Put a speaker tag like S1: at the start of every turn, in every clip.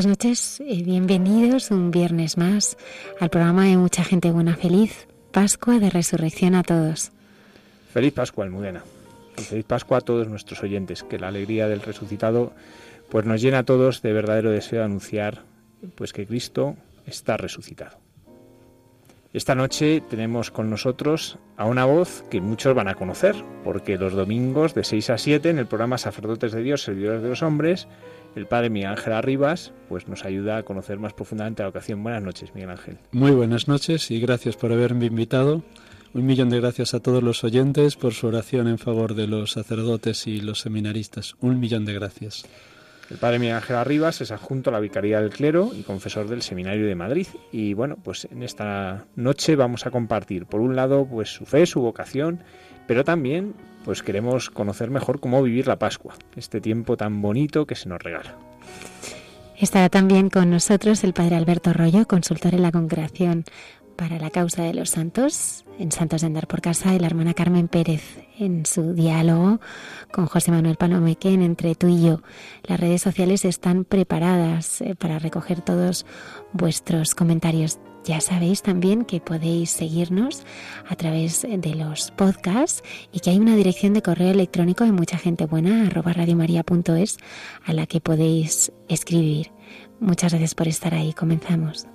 S1: Buenas noches, y bienvenidos un viernes más al programa de Mucha Gente Buena Feliz, Pascua de Resurrección a todos.
S2: Feliz Pascua, Almudena. Y feliz Pascua a todos nuestros oyentes, que la alegría del resucitado pues nos llena a todos de verdadero deseo de anunciar pues que Cristo está resucitado. Esta noche tenemos con nosotros a una voz que muchos van a conocer, porque los domingos de 6 a 7 en el programa Sacerdotes de Dios, Servidores de los Hombres, el padre Miguel Ángel Arribas pues nos ayuda a conocer más profundamente la ocasión. Buenas noches, Miguel Ángel.
S3: Muy buenas noches y gracias por haberme invitado. Un millón de gracias a todos los oyentes por su oración en favor de los sacerdotes y los seminaristas. Un millón de gracias.
S2: El padre Miguel Ángel Arribas es adjunto a la Vicaría del Clero y confesor del Seminario de Madrid. Y bueno, pues en esta noche vamos a compartir, por un lado, pues su fe, su vocación, pero también pues queremos conocer mejor cómo vivir la Pascua, este tiempo tan bonito que se nos regala.
S1: Estará también con nosotros el Padre Alberto Rollo, consultor en la Congregación para la Causa de los Santos, en Santos de Andar por Casa, y la hermana Carmen Pérez en su diálogo con José Manuel Palomequén entre tú y yo. Las redes sociales están preparadas eh, para recoger todos vuestros comentarios. Ya sabéis también que podéis seguirnos a través de los podcasts y que hay una dirección de correo electrónico de mucha gente buena, arroba a la que podéis escribir. Muchas gracias por estar ahí. Comenzamos.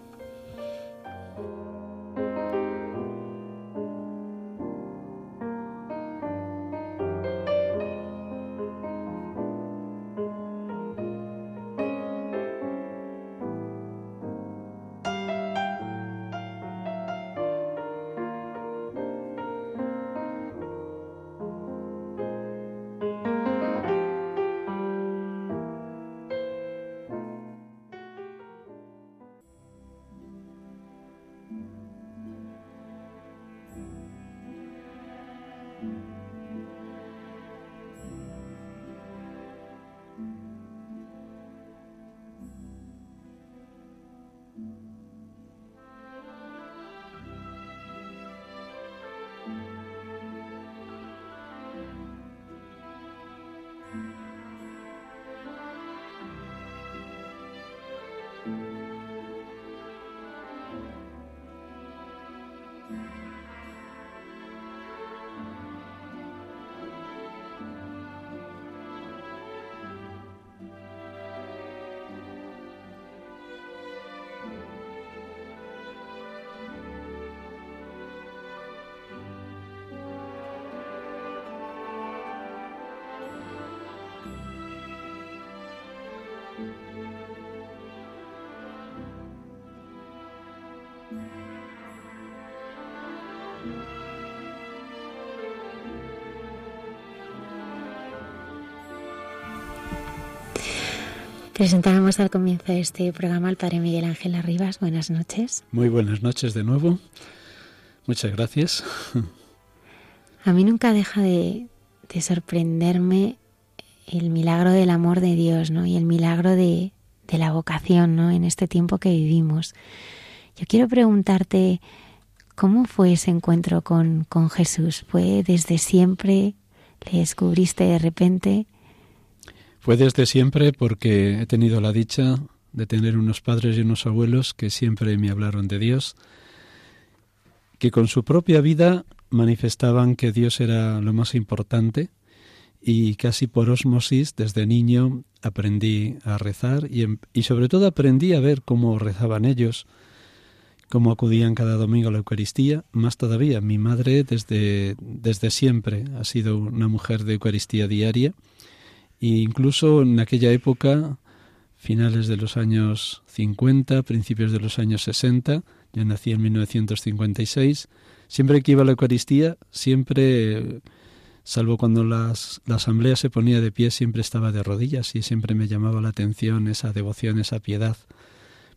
S1: Presentábamos al comienzo de este programa al Padre Miguel Ángel Arribas. Buenas noches.
S3: Muy buenas noches de nuevo. Muchas gracias.
S1: A mí nunca deja de, sorprenderme el milagro del amor de Dios, ¿no? Y el milagro de, la vocación, ¿no? En este tiempo que vivimos. Yo quiero preguntarte, ¿cómo fue ese encuentro con, con Jesús? ¿Fue desde siempre? ¿Le descubriste de repente?
S3: Fue desde siempre porque he tenido la dicha de tener unos padres y unos abuelos que siempre me hablaron de Dios, que con su propia vida manifestaban que Dios era lo más importante y casi por osmosis desde niño aprendí a rezar y, em, y sobre todo aprendí a ver cómo rezaban ellos, cómo acudían cada domingo a la Eucaristía. Más todavía, mi madre desde, desde siempre ha sido una mujer de Eucaristía diaria e incluso en aquella época, finales de los años 50, principios de los años 60, yo nací en 1956, siempre que iba a la Eucaristía, siempre, salvo cuando las, la asamblea se ponía de pie, siempre estaba de rodillas y siempre me llamaba la atención esa devoción, esa piedad.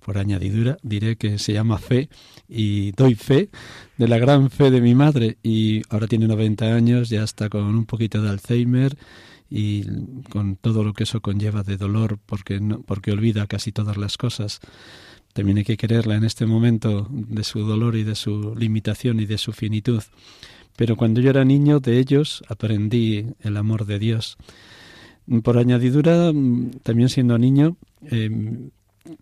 S3: Por añadidura, diré que se llama fe y doy fe de la gran fe de mi madre. Y ahora tiene 90 años, ya está con un poquito de Alzheimer y con todo lo que eso conlleva de dolor porque no, porque olvida casi todas las cosas. También hay que quererla en este momento de su dolor y de su limitación y de su finitud. Pero cuando yo era niño de ellos aprendí el amor de Dios. Por añadidura, también siendo niño, eh,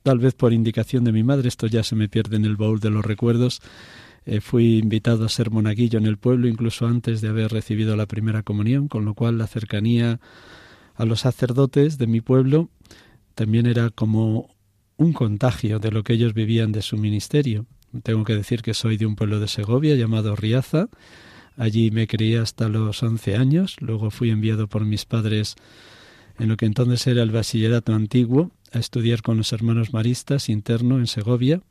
S3: tal vez por indicación de mi madre, esto ya se me pierde en el baúl de los recuerdos, eh, fui invitado a ser monaguillo en el pueblo incluso antes de haber recibido la primera comunión, con lo cual la cercanía a los sacerdotes de mi pueblo también era como un contagio de lo que ellos vivían de su ministerio. Tengo que decir que soy de un pueblo de Segovia llamado Riaza. Allí me crié hasta los once años. Luego fui enviado por mis padres en lo que entonces era el bachillerato antiguo a estudiar con los hermanos maristas interno en Segovia.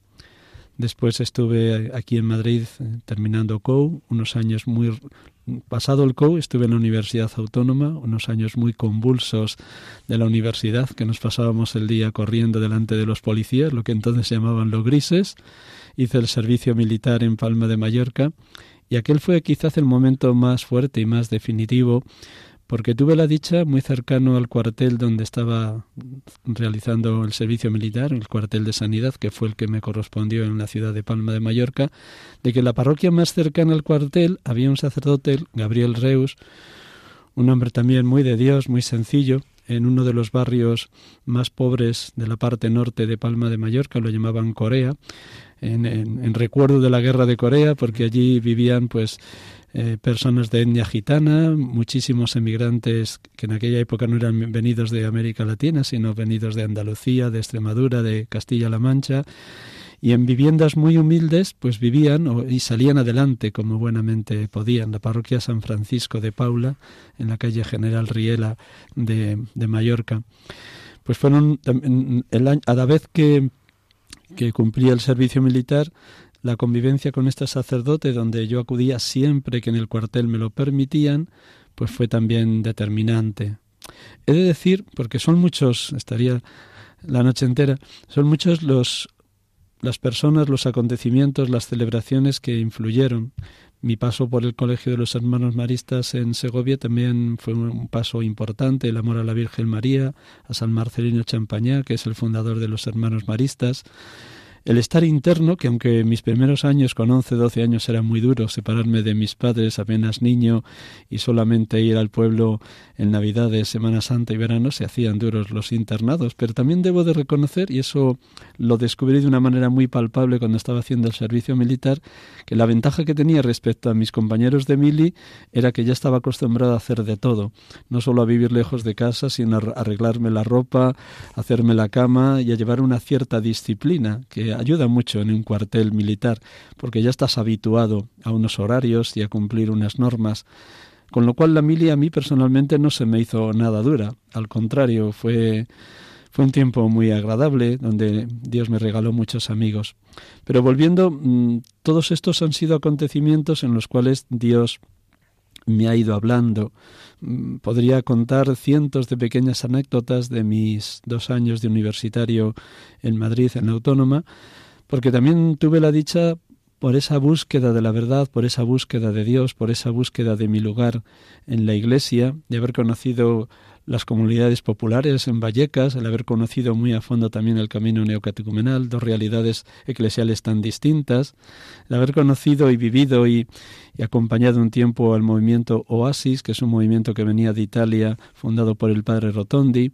S3: Después estuve aquí en Madrid eh, terminando COU, unos años muy... Pasado el COU estuve en la Universidad Autónoma, unos años muy convulsos de la universidad, que nos pasábamos el día corriendo delante de los policías, lo que entonces se llamaban los grises. Hice el servicio militar en Palma de Mallorca y aquel fue quizás el momento más fuerte y más definitivo porque tuve la dicha muy cercano al cuartel donde estaba realizando el servicio militar, el cuartel de sanidad, que fue el que me correspondió en la ciudad de Palma de Mallorca, de que en la parroquia más cercana al cuartel había un sacerdote, Gabriel Reus, un hombre también muy de Dios, muy sencillo, en uno de los barrios más pobres de la parte norte de Palma de Mallorca, lo llamaban Corea, en, recuerdo de la guerra de Corea, porque allí vivían pues eh, personas de etnia gitana, muchísimos emigrantes que en aquella época no eran venidos de América Latina, sino venidos de Andalucía, de Extremadura, de Castilla-La Mancha, y en viviendas muy humildes pues vivían y salían adelante como buenamente podían. La parroquia San Francisco de Paula, en la calle General Riela de, de Mallorca. Pues fueron, el vez que, que cumplía el servicio militar, la convivencia con este sacerdote, donde yo acudía siempre que en el cuartel me lo permitían, pues fue también determinante. He de decir, porque son muchos, estaría la noche entera, son muchos los las personas, los acontecimientos, las celebraciones que influyeron. Mi paso por el Colegio de los Hermanos Maristas en Segovia también fue un paso importante, el amor a la Virgen María, a San Marcelino Champañá, que es el fundador de los Hermanos Maristas, el estar interno, que aunque mis primeros años con 11, 12 años era muy duro, separarme de mis padres apenas niño y solamente ir al pueblo en Navidades, Semana Santa y verano, se hacían duros los internados. Pero también debo de reconocer, y eso lo descubrí de una manera muy palpable cuando estaba haciendo el servicio militar, que la ventaja que tenía respecto a mis compañeros de mili era que ya estaba acostumbrado a hacer de todo, no solo a vivir lejos de casa, sino a arreglarme la ropa, hacerme la cama y a llevar una cierta disciplina que ayuda mucho en un cuartel militar, porque ya estás habituado a unos horarios y a cumplir unas normas. Con lo cual la mili a mí personalmente no se me hizo nada dura, al contrario, fue fue un tiempo muy agradable donde Dios me regaló muchos amigos. Pero volviendo, mm, todos estos han sido acontecimientos en los cuales Dios me ha ido hablando. Mm, podría contar cientos de pequeñas anécdotas de mis dos años de universitario en Madrid, en la Autónoma, porque también tuve la dicha por esa búsqueda de la verdad, por esa búsqueda de Dios, por esa búsqueda de mi lugar en la Iglesia, de haber conocido las comunidades populares en Vallecas, el haber conocido muy a fondo también el camino neocatecumenal, dos realidades eclesiales tan distintas, el haber conocido y vivido y, acompañado un tiempo al movimiento Oasis, que es un movimiento que venía de Italia, fundado por el padre Rotondi,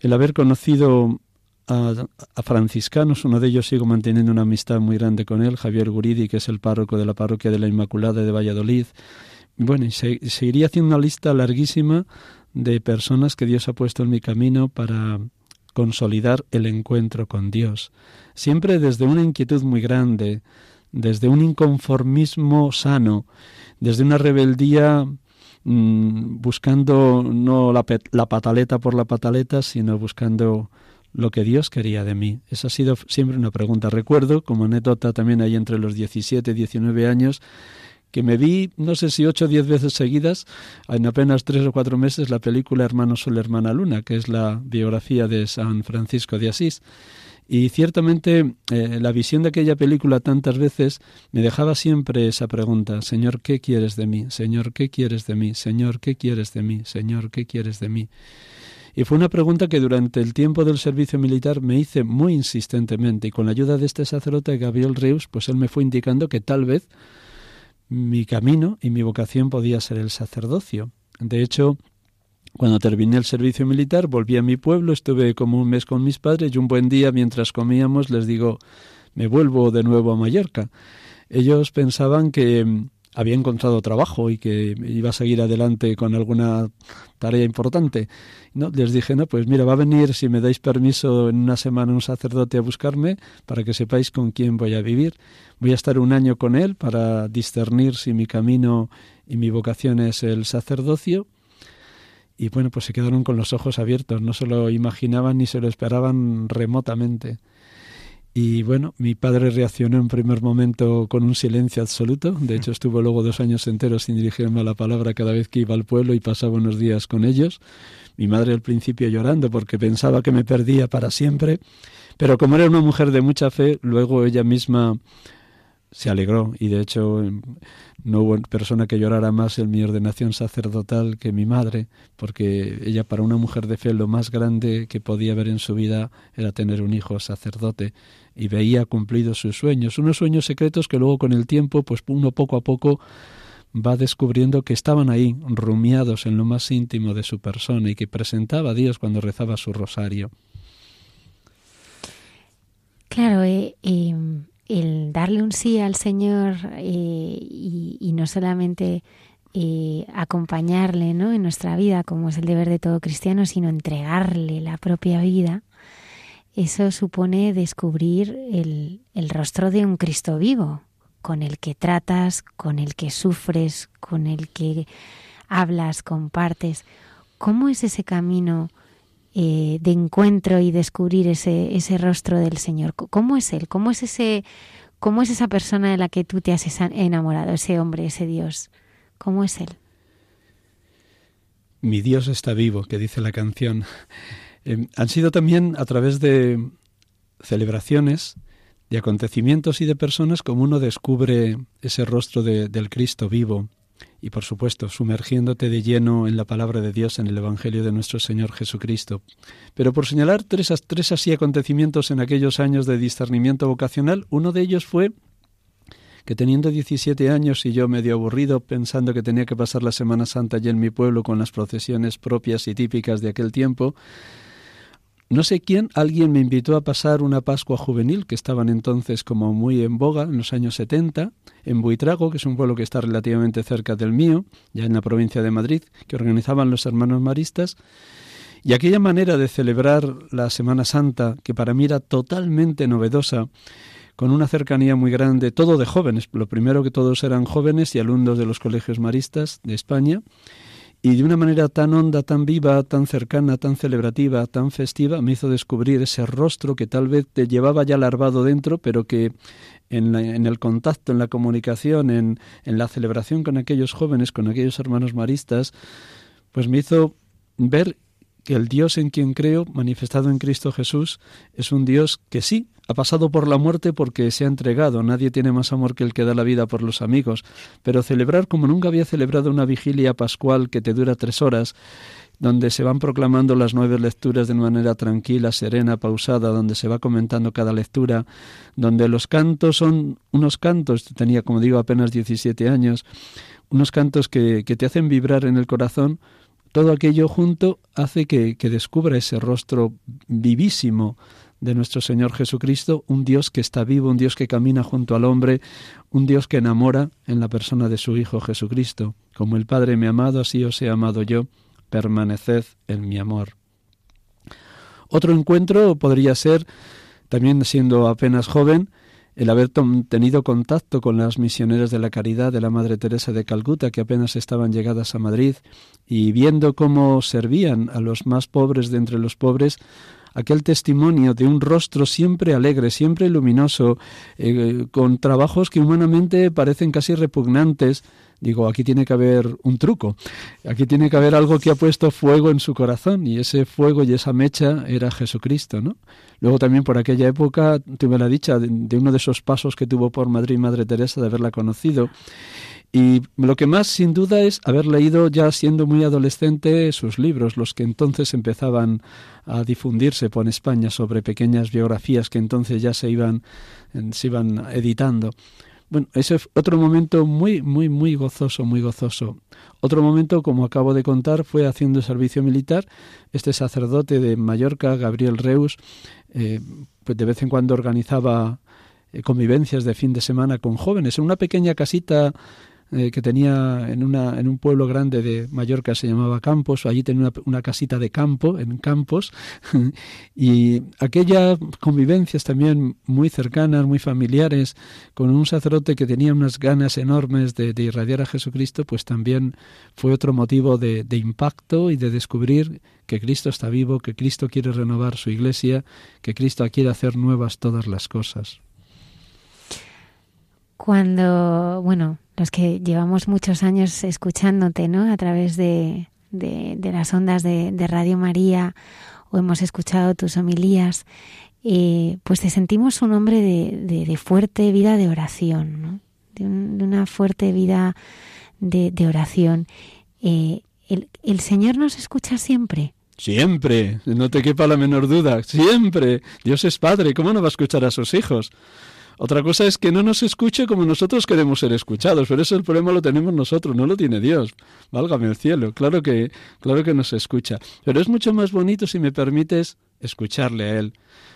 S3: el haber conocido a, franciscanos, uno de ellos sigo manteniendo una amistad muy grande con él, Javier Guridi, que es el párroco de la parroquia de la Inmaculada de Valladolid. Bueno, y se, seguiría haciendo una lista larguísima de personas que Dios ha puesto en mi camino para consolidar el encuentro con Dios. Siempre desde una inquietud muy grande, desde un inconformismo sano, desde una rebeldía mm, buscando no la, la pataleta por la pataleta, sino buscando lo que Dios quería de mí. Esa ha sido siempre una pregunta. Recuerdo, como anécdota también ahí entre los 17 y 19 años, que me vi, no sé si ocho o diez veces seguidas, en apenas tres o cuatro meses, la película Hermano Sol, Hermana Luna, que es la biografía de San Francisco de Asís. Y ciertamente eh, la visión de aquella película tantas veces me dejaba siempre esa pregunta, Señor, ¿qué quieres de mí? Señor, ¿qué quieres de mí? Señor, ¿qué quieres de mí? Señor, ¿qué quieres de mí? Y fue una pregunta que durante el tiempo del servicio militar me hice muy insistentemente y con la ayuda de este sacerdote Gabriel Reus, pues él me fue indicando que tal vez mi camino y mi vocación podía ser el sacerdocio. De hecho, cuando terminé el servicio militar, volví a mi pueblo, estuve como un mes con mis padres y un buen día, mientras comíamos, les digo, me vuelvo de nuevo a Mallorca. Ellos pensaban que había encontrado trabajo y que iba a seguir adelante con alguna tarea importante. No, les dije, no, pues mira, va a venir, si me dais permiso, en una semana un sacerdote a buscarme para que sepáis con quién voy a vivir. Voy a estar un año con él para discernir si mi camino y mi vocación es el sacerdocio. Y bueno, pues se quedaron con los ojos abiertos, no se lo imaginaban ni se lo esperaban remotamente. Y bueno, mi padre reaccionó en primer momento con un silencio absoluto. De hecho, estuvo luego dos años enteros sin dirigirme a la palabra cada vez que iba al pueblo y pasaba unos días con ellos. Mi madre al principio llorando porque pensaba que me perdía para siempre. Pero como era una mujer de mucha fe, luego ella misma se alegró. Y de hecho no hubo persona que llorara más en mi ordenación sacerdotal que mi madre, porque ella para una mujer de fe lo más grande que podía ver en su vida era tener un hijo sacerdote. Y veía cumplidos sus sueños, unos sueños secretos que luego con el tiempo, pues uno poco a poco va descubriendo que estaban ahí, rumiados en lo más íntimo de su persona y que presentaba a Dios cuando rezaba su rosario.
S1: Claro, eh, el darle un sí al Señor eh, y, no solamente eh, acompañarle ¿no? en nuestra vida, como es el deber de todo cristiano, sino entregarle la propia vida, eso supone descubrir el, el rostro de un Cristo vivo, con el que tratas, con el que sufres, con el que hablas, compartes. ¿Cómo es ese camino eh, de encuentro y descubrir ese, ese rostro del Señor? ¿Cómo es Él? ¿Cómo es, ese, ¿Cómo es esa persona de la que tú te has enamorado, ese hombre, ese Dios? ¿Cómo es Él?
S3: Mi Dios está vivo, que dice la canción. Eh, han sido también a través de celebraciones, de acontecimientos y de personas como uno descubre ese rostro del Cristo vivo y por supuesto sumergiéndote de lleno en la palabra de Dios en el Evangelio de nuestro Señor Jesucristo. Pero por señalar tres, tres así acontecimientos en aquellos años de discernimiento vocacional, uno de ellos fue que teniendo 17 años y yo medio aburrido pensando que tenía que pasar la Semana Santa allí en mi pueblo con las procesiones propias y típicas de aquel tiempo, no sé quién, alguien me invitó a pasar una Pascua juvenil, que estaban entonces como muy en boga, en los años 70, en Buitrago, que es un pueblo que está relativamente cerca del mío, ya en la provincia de Madrid, que organizaban los hermanos maristas. Y aquella manera de celebrar la Semana Santa, que para mí era totalmente novedosa, con una cercanía muy grande, todo de jóvenes, lo primero que todos eran jóvenes y alumnos de los colegios maristas de España, y de una manera tan honda, tan viva, tan cercana, tan celebrativa, tan festiva, me hizo descubrir ese rostro que tal vez te llevaba ya larvado dentro, pero que en, en el contacto, en la comunicación, en la celebración con aquellos jóvenes, con aquellos hermanos maristas, pues me hizo ver que el Dios en quien creo, manifestado en Cristo Jesús, es un Dios que sí, ha pasado por la muerte porque se ha entregado. Nadie tiene más amor que el que da la vida por los amigos. Pero celebrar como nunca había celebrado una vigilia pascual que te dura tres horas, donde se van proclamando las nueve lecturas de manera tranquila, serena, pausada, donde se va comentando cada lectura, donde los cantos son unos cantos, tenía como digo apenas 17 años, unos cantos que, que te hacen vibrar en el corazón, todo aquello junto hace que, que descubra ese rostro vivísimo de nuestro Señor Jesucristo, un Dios que está vivo, un Dios que camina junto al hombre, un Dios que enamora en la persona de su Hijo Jesucristo. Como el Padre me ha amado, así os he amado yo, permaneced en mi amor. Otro encuentro podría ser, también siendo apenas joven, el haber tenido contacto con las misioneras de la caridad de la Madre Teresa de Calcuta, que apenas estaban llegadas a Madrid, y viendo cómo servían a los más pobres de entre los pobres, aquel testimonio de un rostro siempre alegre, siempre luminoso, eh, con trabajos que humanamente parecen casi repugnantes, digo, aquí tiene que haber un truco, aquí tiene que haber algo que ha puesto fuego en su corazón y ese fuego y esa mecha era Jesucristo, ¿no? Luego también por aquella época tuve la dicha de, uno de esos pasos que tuvo por Madrid Madre Teresa de haberla conocido y lo que más sin duda es haber leído ya siendo muy adolescente sus libros, los que entonces empezaban a difundirse por España sobre pequeñas biografías que entonces ya se iban, se iban editando. Bueno, ese otro momento muy, muy, muy gozoso, muy gozoso. Otro momento, como acabo de contar, fue haciendo servicio militar. Este sacerdote de Mallorca, Gabriel Reus, eh, pues de vez en cuando organizaba eh, convivencias de fin de semana con jóvenes en una pequeña casita eh, que tenía en, una, en un pueblo grande de Mallorca, se llamaba Campos, allí tenía una, casita de campo, en Campos, y aquellas convivencias también muy cercanas, muy familiares, con un sacerdote que tenía unas ganas enormes de, irradiar a Jesucristo, pues también fue otro motivo de, de impacto y de descubrir que Cristo está vivo, que Cristo quiere renovar su iglesia, que Cristo quiere hacer nuevas todas las cosas.
S1: Cuando, bueno, los que llevamos muchos años escuchándote, ¿no? A través de, de, las ondas de, Radio María o hemos escuchado tus homilías, eh, pues te sentimos un hombre de, fuerte vida de oración, ¿no? de, una fuerte vida de, oración. Eh, el, el Señor nos escucha siempre.
S3: Siempre, no te quepa la menor duda, siempre. Dios es Padre, ¿cómo no va a escuchar a sus hijos? Otra cosa es que no nos escuche como nosotros queremos ser escuchados, pero eso el problema lo tenemos nosotros, no lo tiene Dios. Válgame el cielo, claro que, claro que nos escucha. Pero es mucho más bonito, si me permites, escucharle a Él,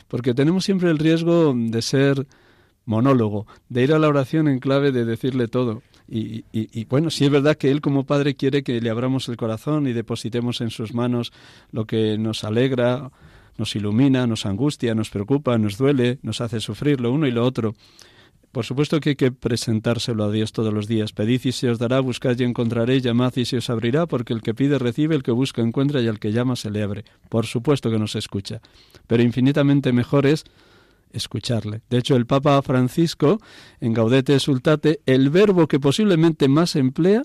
S3: porque tenemos siempre el riesgo de ser monólogo, de ir a la oración en clave de decirle todo. Y, y, y, bueno, sí es verdad que Él como Padre quiere que le abramos el corazón y depositemos en sus manos lo que nos alegra nos ilumina, nos angustia, nos preocupa, nos duele, nos hace sufrir lo uno y lo otro. Por supuesto que hay que presentárselo a Dios todos los días. Pedid y se os dará, buscad y encontraréis, llamad y se os abrirá, porque el que pide recibe, el que busca encuentra y al que llama se le abre. Por supuesto que nos escucha. Pero infinitamente mejor es escucharle. De hecho, el Papa Francisco, en Gaudete Sultate, el verbo que posiblemente más emplea,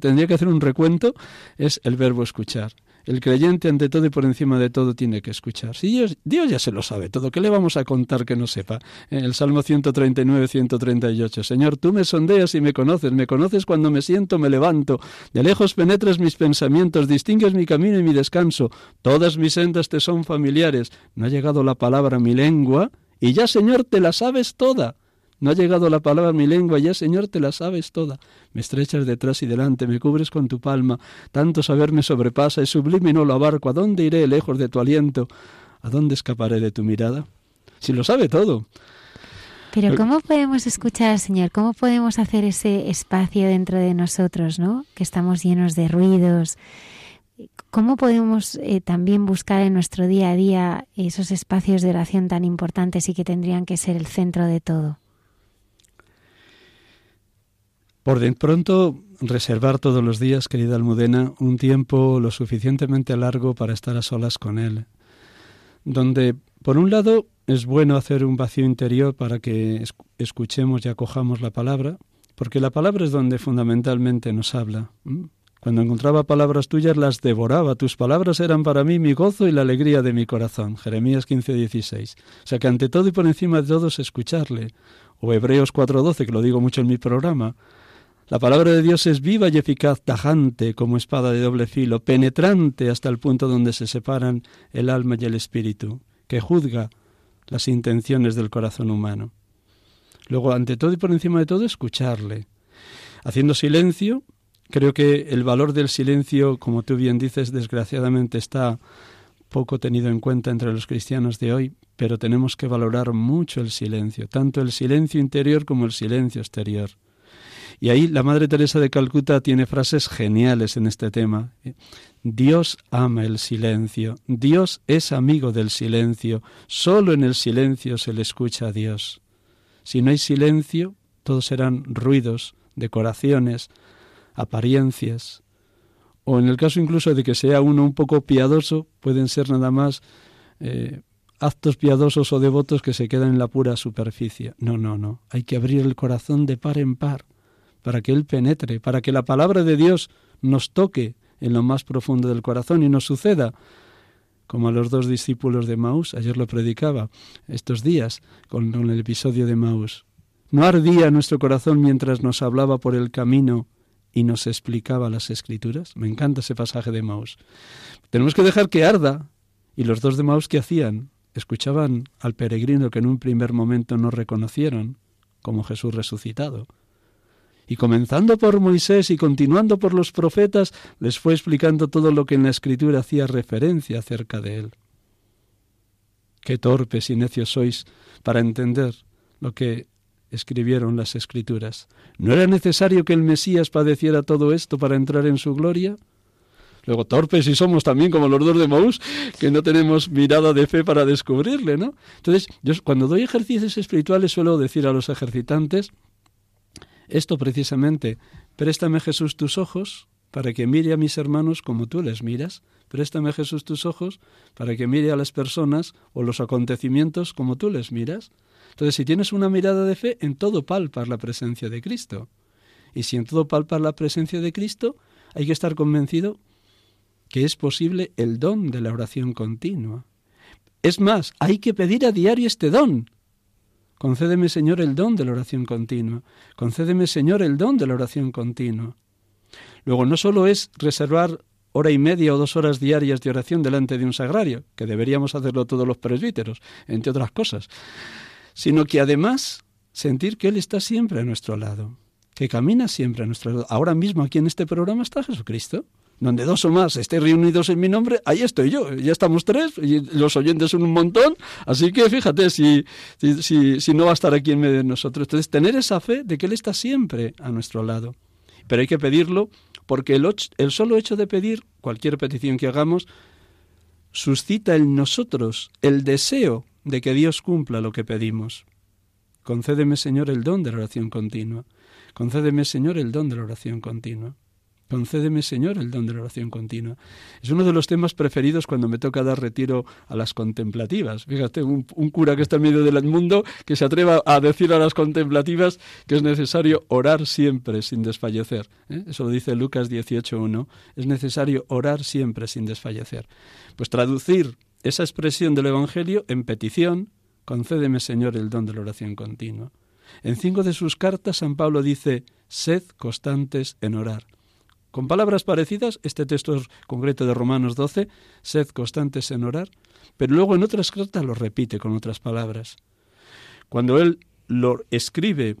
S3: tendría que hacer un recuento, es el verbo escuchar. El creyente ante todo y por encima de todo tiene que escuchar. Si Dios, Dios ya se lo sabe todo, ¿qué le vamos a contar que no sepa? En el Salmo 139, 138, Señor, tú me sondeas y me conoces, me conoces cuando me siento, me levanto, de lejos penetras mis pensamientos, distingues mi camino y mi descanso, todas mis sendas te son familiares, no ha llegado la palabra a mi lengua, y ya, Señor, te la sabes toda. No ha llegado la palabra a mi lengua, ya Señor te la sabes toda. Me estrechas detrás y delante, me cubres con tu palma. Tanto saber me sobrepasa, es sublime y no lo abarco. ¿A dónde iré lejos de tu aliento? ¿A dónde escaparé de tu mirada? Si lo sabe todo.
S1: Pero ¿cómo podemos escuchar al Señor? ¿Cómo podemos hacer ese espacio dentro de nosotros, ¿no? Que estamos llenos de ruidos. ¿Cómo podemos eh, también buscar en nuestro día a día esos espacios de oración tan importantes y que tendrían que ser el centro de todo?
S3: Por de pronto, reservar todos los días, querida Almudena, un tiempo lo suficientemente largo para estar a solas con Él, donde, por un lado, es bueno hacer un vacío interior para que escuchemos y acojamos la palabra, porque la palabra es donde fundamentalmente nos habla. Cuando encontraba palabras tuyas las devoraba, tus palabras eran para mí mi gozo y la alegría de mi corazón. Jeremías 15, 16. O sea que ante todo y por encima de todo es escucharle. O Hebreos 4.12, que lo digo mucho en mi programa. La palabra de Dios es viva y eficaz, tajante como espada de doble filo, penetrante hasta el punto donde se separan el alma y el espíritu, que juzga las intenciones del corazón humano. Luego, ante todo y por encima de todo, escucharle. Haciendo silencio, creo que el valor del silencio, como tú bien dices, desgraciadamente está poco tenido en cuenta entre los cristianos de hoy, pero tenemos que valorar mucho el silencio, tanto el silencio interior como el silencio exterior. Y ahí la Madre Teresa de Calcuta tiene frases geniales en este tema. Dios ama el silencio, Dios es amigo del silencio, solo en el silencio se le escucha a Dios. Si no hay silencio, todos serán ruidos, decoraciones, apariencias, o en el caso incluso de que sea uno un poco piadoso, pueden ser nada más eh, actos piadosos o devotos que se quedan en la pura superficie. No, no, no. Hay que abrir el corazón de par en par para que Él penetre, para que la palabra de Dios nos toque en lo más profundo del corazón y nos suceda como a los dos discípulos de Maús, ayer lo predicaba estos días con, el episodio de Maús. ¿No ardía nuestro corazón mientras nos hablaba por el camino y nos explicaba las escrituras. Me encanta ese pasaje de Maus. Tenemos que dejar que arda. Y los dos de Maus que hacían, escuchaban al peregrino que en un primer momento no reconocieron como Jesús resucitado. Y comenzando por Moisés y continuando por los profetas, les fue explicando todo lo que en la escritura hacía referencia acerca de él. Qué torpes y necios sois para entender lo que escribieron las escrituras. ¿No era necesario que el Mesías padeciera todo esto para entrar en su gloria? Luego, torpes y somos también como los dos de Maús, que no tenemos mirada de fe para descubrirle, ¿no? Entonces, yo cuando doy ejercicios espirituales suelo decir a los ejercitantes esto precisamente, préstame Jesús tus ojos para que mire a mis hermanos como tú les miras, préstame Jesús tus ojos para que mire a las personas o los acontecimientos como tú les miras. Entonces, si tienes una mirada de fe, en todo palpas la presencia de Cristo. Y si en todo palpas la presencia de Cristo, hay que estar convencido que es posible el don de la oración continua. Es más, hay que pedir a diario este don. Concédeme, Señor, el don de la oración continua. Concédeme, Señor, el don de la oración continua. Luego, no solo es reservar hora y media o dos horas diarias de oración delante de un sagrario, que deberíamos hacerlo todos los presbíteros, entre otras cosas, sino que además sentir que Él está siempre a nuestro lado, que camina siempre a nuestro lado. Ahora mismo aquí en este programa está Jesucristo. Donde dos o más estén reunidos en mi nombre, ahí estoy yo. Ya estamos tres y los oyentes son un montón. Así que fíjate si, si, si no va a estar aquí en medio de nosotros. Entonces, tener esa fe de que Él está siempre a nuestro lado. Pero hay que pedirlo porque el, el solo hecho de pedir cualquier petición que hagamos suscita en nosotros el deseo de que Dios cumpla lo que pedimos. Concédeme, Señor, el don de la oración continua. Concédeme, Señor, el don de la oración continua. Concédeme, Señor, el don de la oración continua. Es uno de los temas preferidos cuando me toca dar retiro a las contemplativas. Fíjate, un, cura que está en medio del mundo que se atreva a decir a las contemplativas que es necesario orar siempre sin desfallecer. ¿eh? Eso lo dice Lucas 18.1. Es necesario orar siempre sin desfallecer. Pues traducir esa expresión del Evangelio en petición, concédeme Señor el don de la oración continua. En cinco de sus cartas San Pablo dice, sed constantes en orar. Con palabras parecidas, este texto concreto de Romanos 12, sed constantes en orar, pero luego en otras cartas lo repite con otras palabras. Cuando él lo escribe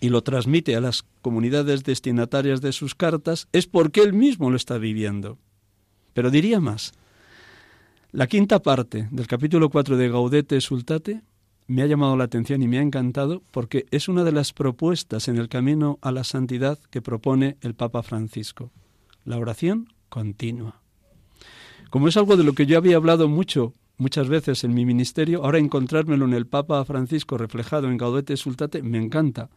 S3: y lo transmite a las comunidades destinatarias de sus cartas, es porque él mismo lo está viviendo. Pero diría más, la quinta parte del capítulo 4 de Gaudete Sultate me ha llamado la atención y me ha encantado porque es una de las propuestas en el camino a la santidad que propone el Papa Francisco. La oración continua. Como es algo de lo que yo había hablado mucho, muchas veces en mi ministerio, ahora encontrármelo en el Papa Francisco reflejado en Gaudete Sultate me encanta.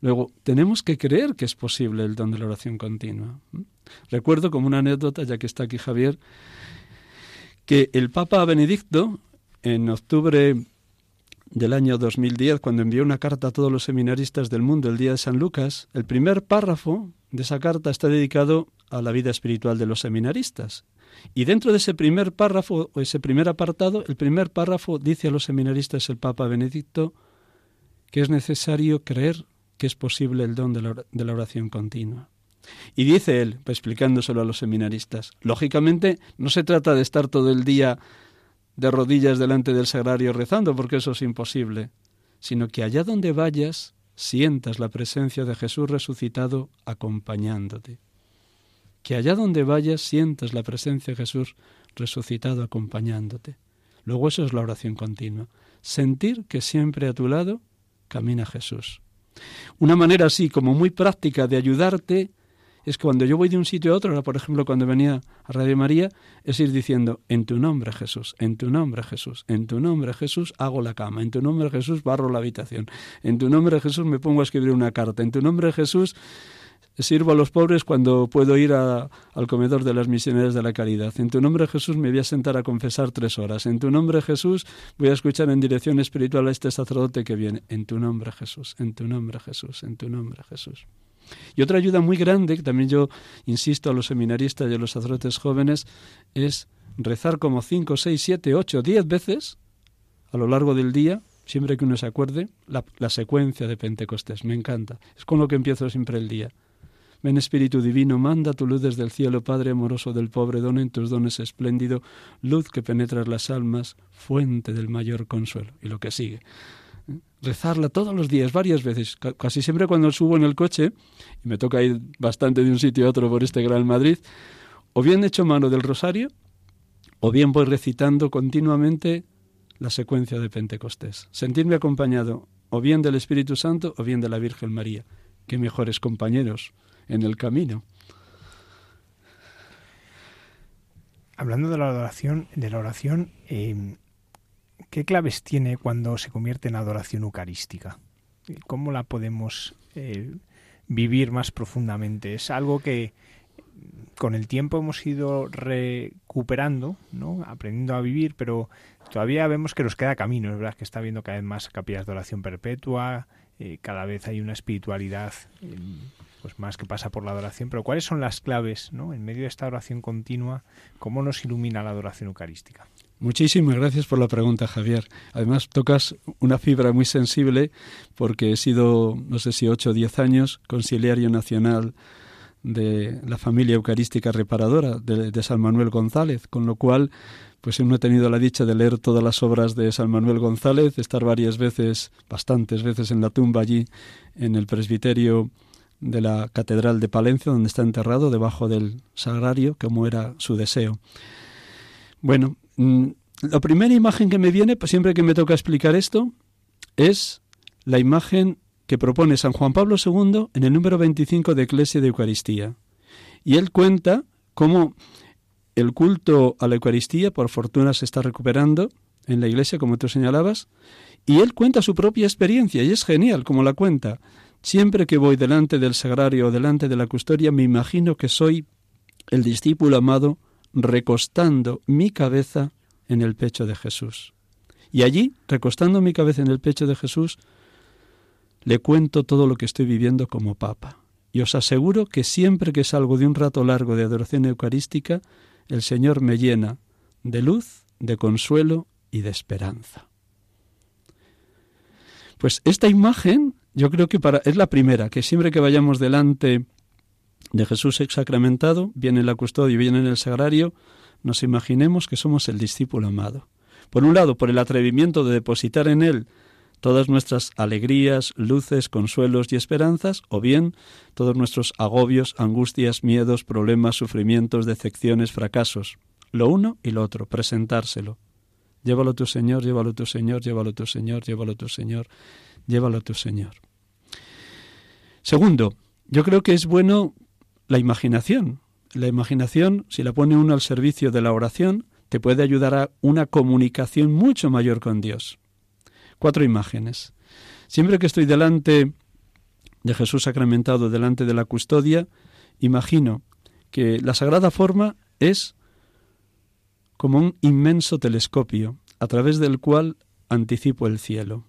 S3: Luego, tenemos que creer que es posible el don de la oración continua. Recuerdo como una anécdota, ya que está aquí Javier, que el Papa Benedicto, en octubre del año 2010, cuando envió una carta a todos los seminaristas del mundo el día de San Lucas, el primer párrafo de esa carta está dedicado a la vida espiritual de los seminaristas. Y dentro de ese primer párrafo, o ese primer apartado, el primer párrafo dice a los seminaristas el Papa Benedicto que es necesario creer que es posible el don de la oración continua. Y dice él, explicándoselo a los seminaristas, lógicamente no se trata de estar todo el día de rodillas delante del sagrario rezando, porque eso es imposible, sino que allá donde vayas sientas la presencia de Jesús resucitado acompañándote. Que allá donde vayas sientas la presencia de Jesús resucitado acompañándote. Luego eso es la oración continua. Sentir que siempre a tu lado camina Jesús. Una manera así como muy práctica de ayudarte es que cuando yo voy de un sitio a otro, por ejemplo cuando venía a Radio María, es ir diciendo, en tu nombre Jesús, en tu nombre Jesús, en tu nombre Jesús hago la cama, en tu nombre Jesús barro la habitación, en tu nombre Jesús me pongo a escribir una carta, en tu nombre Jesús sirvo a los pobres cuando puedo ir al comedor de las misioneras de la caridad. En tu nombre Jesús me voy a sentar a confesar tres horas. En tu nombre Jesús voy a escuchar en dirección espiritual a este sacerdote que viene. En tu nombre Jesús, en tu nombre Jesús, en tu nombre Jesús. Y otra ayuda muy grande, que también yo insisto a los seminaristas y a los sacerdotes jóvenes, es rezar como cinco, seis, siete, ocho, diez veces a lo largo del día, siempre que uno se acuerde, la, secuencia de Pentecostés. Me encanta. Es con lo que empiezo siempre el día. Ven Espíritu Divino, manda tu luz desde el cielo, Padre amoroso del pobre, don en tus dones espléndido, luz que penetras las almas, fuente del mayor consuelo. Y lo que sigue. Rezarla todos los días, varias veces, casi siempre cuando subo en el coche, y me toca ir bastante de un sitio a otro por este Gran Madrid, o bien echo mano del rosario, o bien voy recitando continuamente la secuencia de Pentecostés. Sentirme acompañado o bien del Espíritu Santo o bien de la Virgen María. Qué mejores compañeros en el camino.
S2: Hablando de la adoración, de la oración, em, ¿qué claves tiene cuando se convierte en adoración eucarística? ¿Cómo la podemos eh, vivir más profundamente? Es algo que con el tiempo hemos ido recuperando, ¿no? aprendiendo a vivir, pero todavía vemos que nos queda camino. Es verdad que está habiendo cada vez más capillas de oración perpetua, eh, cada vez hay una espiritualidad em, pues más que pasa por la adoración, pero ¿cuáles son las claves, ¿no? En medio de esta oración continua, ¿cómo nos ilumina la adoración eucarística?
S3: Muchísimas gracias por la pregunta, Javier. Además, tocas una fibra muy sensible porque he sido, no sé si ocho o diez años, conciliario nacional de la familia eucarística reparadora de, de, San Manuel González, con lo cual, pues no he tenido la dicha de leer todas las obras de San Manuel González, estar varias veces, bastantes veces en la tumba allí, en el presbiterio de la Catedral de Palencia, donde está enterrado, debajo del sagrario, como era su deseo. Bueno, la primera imagen que me viene, pues siempre que me toca explicar esto, es la imagen que propone San Juan Pablo II en el número 25 de Eclesia de Eucaristía. Y él cuenta cómo el culto a la Eucaristía, por fortuna, se está recuperando en la Iglesia, como tú señalabas, y él cuenta su propia experiencia, y es genial como la cuenta. Siempre que voy delante del sagrario o delante de la custodia, me imagino que soy el discípulo amado recostando mi cabeza en el pecho de Jesús. Y allí, recostando mi cabeza en el pecho de Jesús, le cuento todo lo que estoy viviendo como Papa. Y os aseguro que siempre que salgo de un rato largo de adoración eucarística, el Señor me llena de luz, de consuelo y de esperanza. Pues esta imagen yo creo que para, es la primera, que siempre que vayamos delante de Jesús sacramentado, viene la custodia y viene en el sagrario, nos imaginemos que somos el discípulo amado. Por un lado, por el atrevimiento de depositar en él todas nuestras alegrías, luces, consuelos y esperanzas, o bien todos nuestros agobios, angustias, miedos, problemas, sufrimientos, decepciones, fracasos. Lo uno y lo otro, presentárselo. Llévalo tu Señor, llévalo tu Señor, llévalo tu Señor, llévalo tu Señor llévalo tu Señor. Segundo, yo creo que es bueno la imaginación. La imaginación, si la pone uno al servicio de la oración, te puede ayudar a una comunicación mucho mayor con Dios. Cuatro imágenes. Siempre que estoy delante de Jesús sacramentado, delante de la custodia, imagino que la sagrada forma es como un inmenso telescopio a través del cual anticipo el cielo.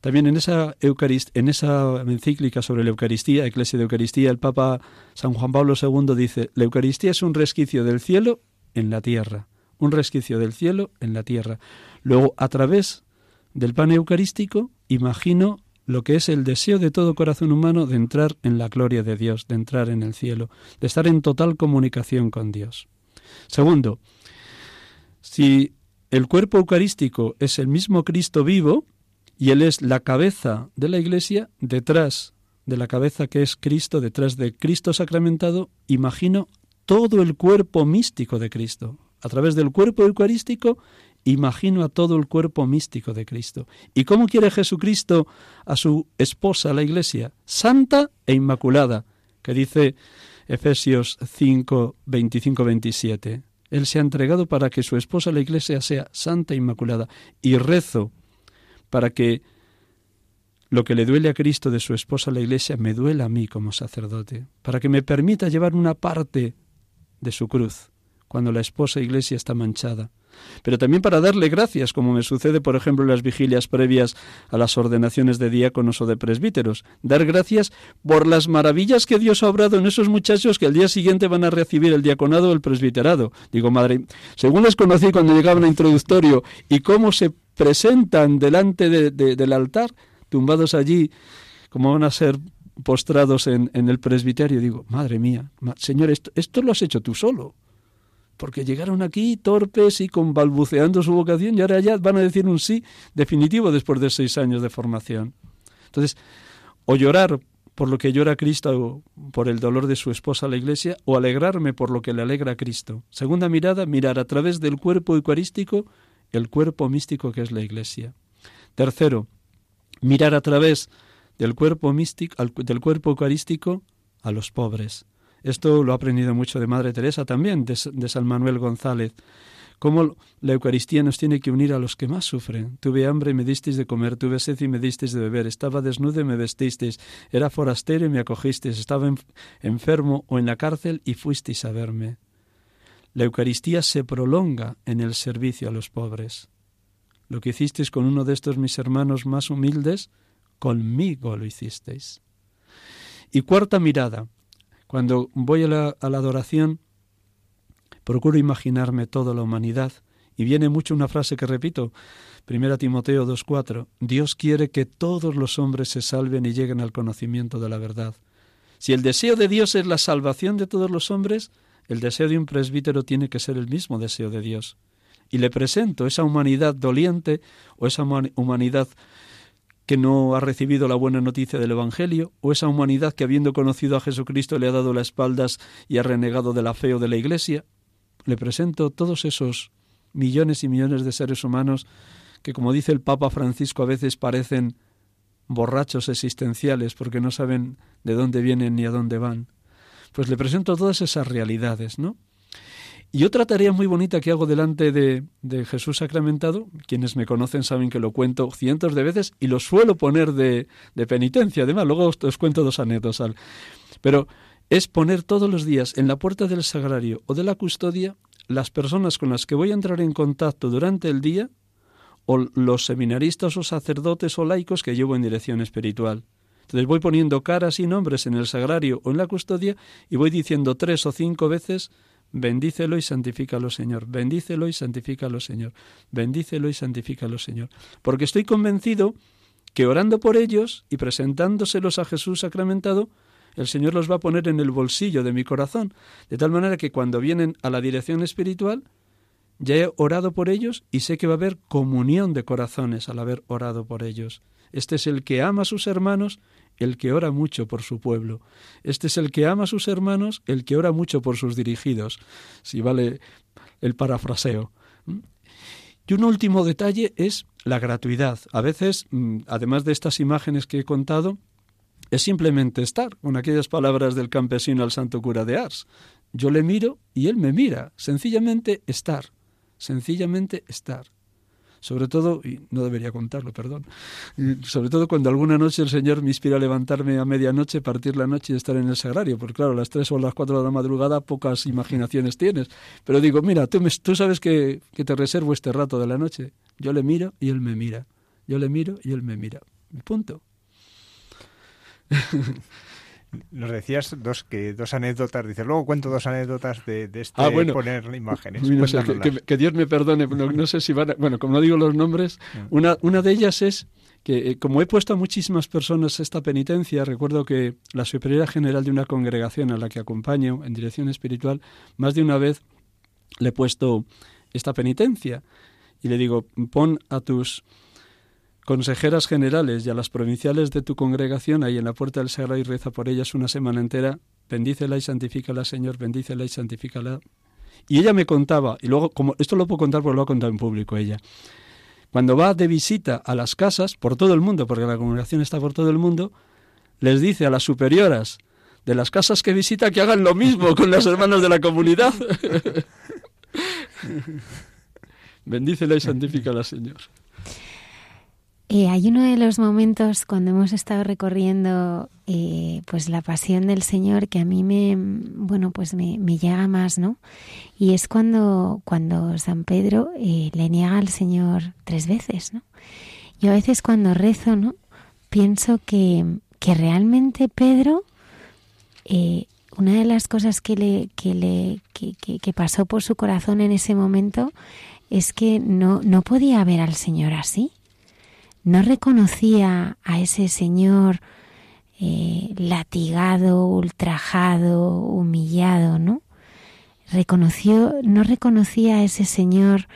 S3: También en esa, en esa encíclica sobre la Eucaristía, Eclesia de Eucaristía, el Papa San Juan Pablo II dice, la Eucaristía es un resquicio del cielo en la tierra, un resquicio del cielo en la tierra. Luego, a través del pan eucarístico, imagino lo que es el deseo de todo corazón humano de entrar en la gloria de Dios, de entrar en el cielo, de estar en total comunicación con Dios. Segundo, si el cuerpo eucarístico es el mismo Cristo vivo, y Él es la cabeza de la Iglesia, detrás de la cabeza que es Cristo, detrás de Cristo sacramentado, imagino todo el cuerpo místico de Cristo. A través del cuerpo eucarístico imagino a todo el cuerpo místico de Cristo. ¿Y cómo quiere Jesucristo a su esposa, la Iglesia? Santa e inmaculada, que dice Efesios 5, 25, 27. Él se ha entregado para que su esposa, la Iglesia, sea santa e inmaculada. Y rezo para que lo que le duele a Cristo de su esposa, la Iglesia, me duela a mí como sacerdote, para que me permita llevar una parte de su cruz cuando la esposa Iglesia está manchada pero también para darle gracias, como me sucede, por ejemplo, en las vigilias previas a las ordenaciones de diáconos o de presbíteros. Dar gracias por las maravillas que Dios ha obrado en esos muchachos que al día siguiente van a recibir el diaconado o el presbiterado. Digo, madre, según les conocí cuando llegaban a introductorio y cómo se presentan delante del altar, tumbados allí, como van a ser postrados en, el presbiterio, digo, madre mía, Señor, esto lo has hecho tú solo porque llegaron aquí torpes y con balbuceando su vocación y ahora ya van a decir un sí definitivo después de seis años de formación. Entonces, o llorar por lo que llora Cristo por el dolor de su esposa la iglesia, o alegrarme por lo que le alegra a Cristo. Segunda mirada, mirar a través del cuerpo eucarístico el cuerpo místico que es la iglesia. Tercero, mirar a través del cuerpo místico, del cuerpo eucarístico a los pobres. Esto lo ha aprendido mucho de Madre Teresa también, de, San Manuel González. Cómo la Eucaristía nos tiene que unir a los que más sufren. Tuve hambre y me disteis de comer, tuve sed y me disteis de beber, estaba desnudo y me vestisteis, era forastero y me acogisteis, estaba enfermo o en la cárcel y fuisteis a verme. La Eucaristía se prolonga en el servicio a los pobres. Lo que hicisteis con uno de estos mis hermanos más humildes, conmigo lo hicisteis. Y cuarta mirada, cuando voy a la, adoración, procuro imaginarme toda la humanidad. Y viene mucho una frase que repito, 1 Timoteo 2.4, Dios quiere que todos los hombres se salven y lleguen al conocimiento de la verdad. Si el deseo de Dios es la salvación de todos los hombres, el deseo de un presbítero tiene que ser el mismo deseo de Dios. Y le presento esa humanidad doliente o esa humanidad que no ha recibido la buena noticia del Evangelio, o esa humanidad que habiendo conocido a Jesucristo le ha dado las espaldas y ha renegado de la fe o de la Iglesia. Le presento todos esos millones y millones de seres humanos que, como dice el Papa Francisco, a veces parecen borrachos existenciales porque no saben de dónde vienen ni a dónde van. Pues le presento todas esas realidades, ¿no? Y otra tarea muy bonita que hago delante de, Jesús sacramentado, quienes me conocen saben que lo cuento cientos de veces y lo suelo poner de, penitencia. Además, luego os, cuento dos anécdotas. Pero es poner todos los días en la puerta del sagrario o de la custodia las personas con las que voy a entrar en contacto durante el día o los seminaristas o sacerdotes o laicos que llevo en dirección espiritual. Entonces voy poniendo caras y nombres en el sagrario o en la custodia y voy diciendo tres o cinco veces Bendícelo y santifícalo, Señor. Bendícelo y santifícalo, Señor. Bendícelo y santifícalo, Señor. Porque estoy convencido que orando por ellos y presentándoselos a Jesús sacramentado, el Señor los va a poner en el bolsillo de mi corazón, de tal manera que cuando vienen a la dirección espiritual, ya he orado por ellos y sé que va a haber comunión de corazones al haber orado por ellos. Este es el que ama a sus hermanos el que ora mucho por su pueblo. Este es el que ama a sus hermanos, el que ora mucho por sus dirigidos, si vale el parafraseo. Y un último detalle es la gratuidad. A veces, mm, además de estas imágenes que he contado, es simplemente estar, con aquellas palabras del campesino al santo cura de Ars. Yo le miro y él me mira. Sencillamente estar. Sencillamente estar sobre todo, y no debería contarlo, perdón, sobre todo cuando alguna noche el Señor me inspira a levantarme a medianoche, partir la noche y estar en el sagrario, porque claro, a las tres o las cuatro de la madrugada pocas imaginaciones tienes, pero digo, mira, tú, tú sabes que, que te reservo este rato de la noche, yo le miro y él me mira, yo le miro y él me mira, punto.
S2: Nos decías dos que dos anécdotas, dices, luego cuento dos anécdotas de, de este ah, poner imágenes.
S3: que, Dios me perdone, no, sé si van bueno, como no digo los nombres, una, una de ellas es que eh, como he puesto a muchísimas personas esta penitencia, recuerdo que la superiora general de una congregación a la que acompaño en dirección espiritual, más de una vez le he puesto esta penitencia y le digo, pon a tus consejeras generales y a las provinciales de tu congregación ahí en la puerta del Sagrado y reza por ellas una semana entera. Bendícela y santifícala, Señor, bendícela y santifícala. Y ella me contaba, y luego, como esto lo puedo contar porque lo ha contado en público ella, cuando va de visita a las casas, por todo el mundo, porque la congregación está por todo el mundo, les dice a las superioras de las casas que visita que hagan lo mismo con las hermanas de la comunidad. Bendícela y santifícala, Señor.
S1: Eh, hay uno de los momentos cuando hemos estado recorriendo eh, pues la pasión del Señor que a mí me bueno pues me, llega más, ¿no? Y es cuando cuando San Pedro eh, le niega al Señor tres veces, ¿no? Yo a veces cuando rezo, ¿no? Pienso que, que realmente Pedro una de las cosas que le que le que, que pasó por su corazón en ese momento es que no no podía ver al Señor así no reconocía a ese Señor eh, latigado, ultrajado, humillado, ¿no? Reconoció, no reconocía a ese Señor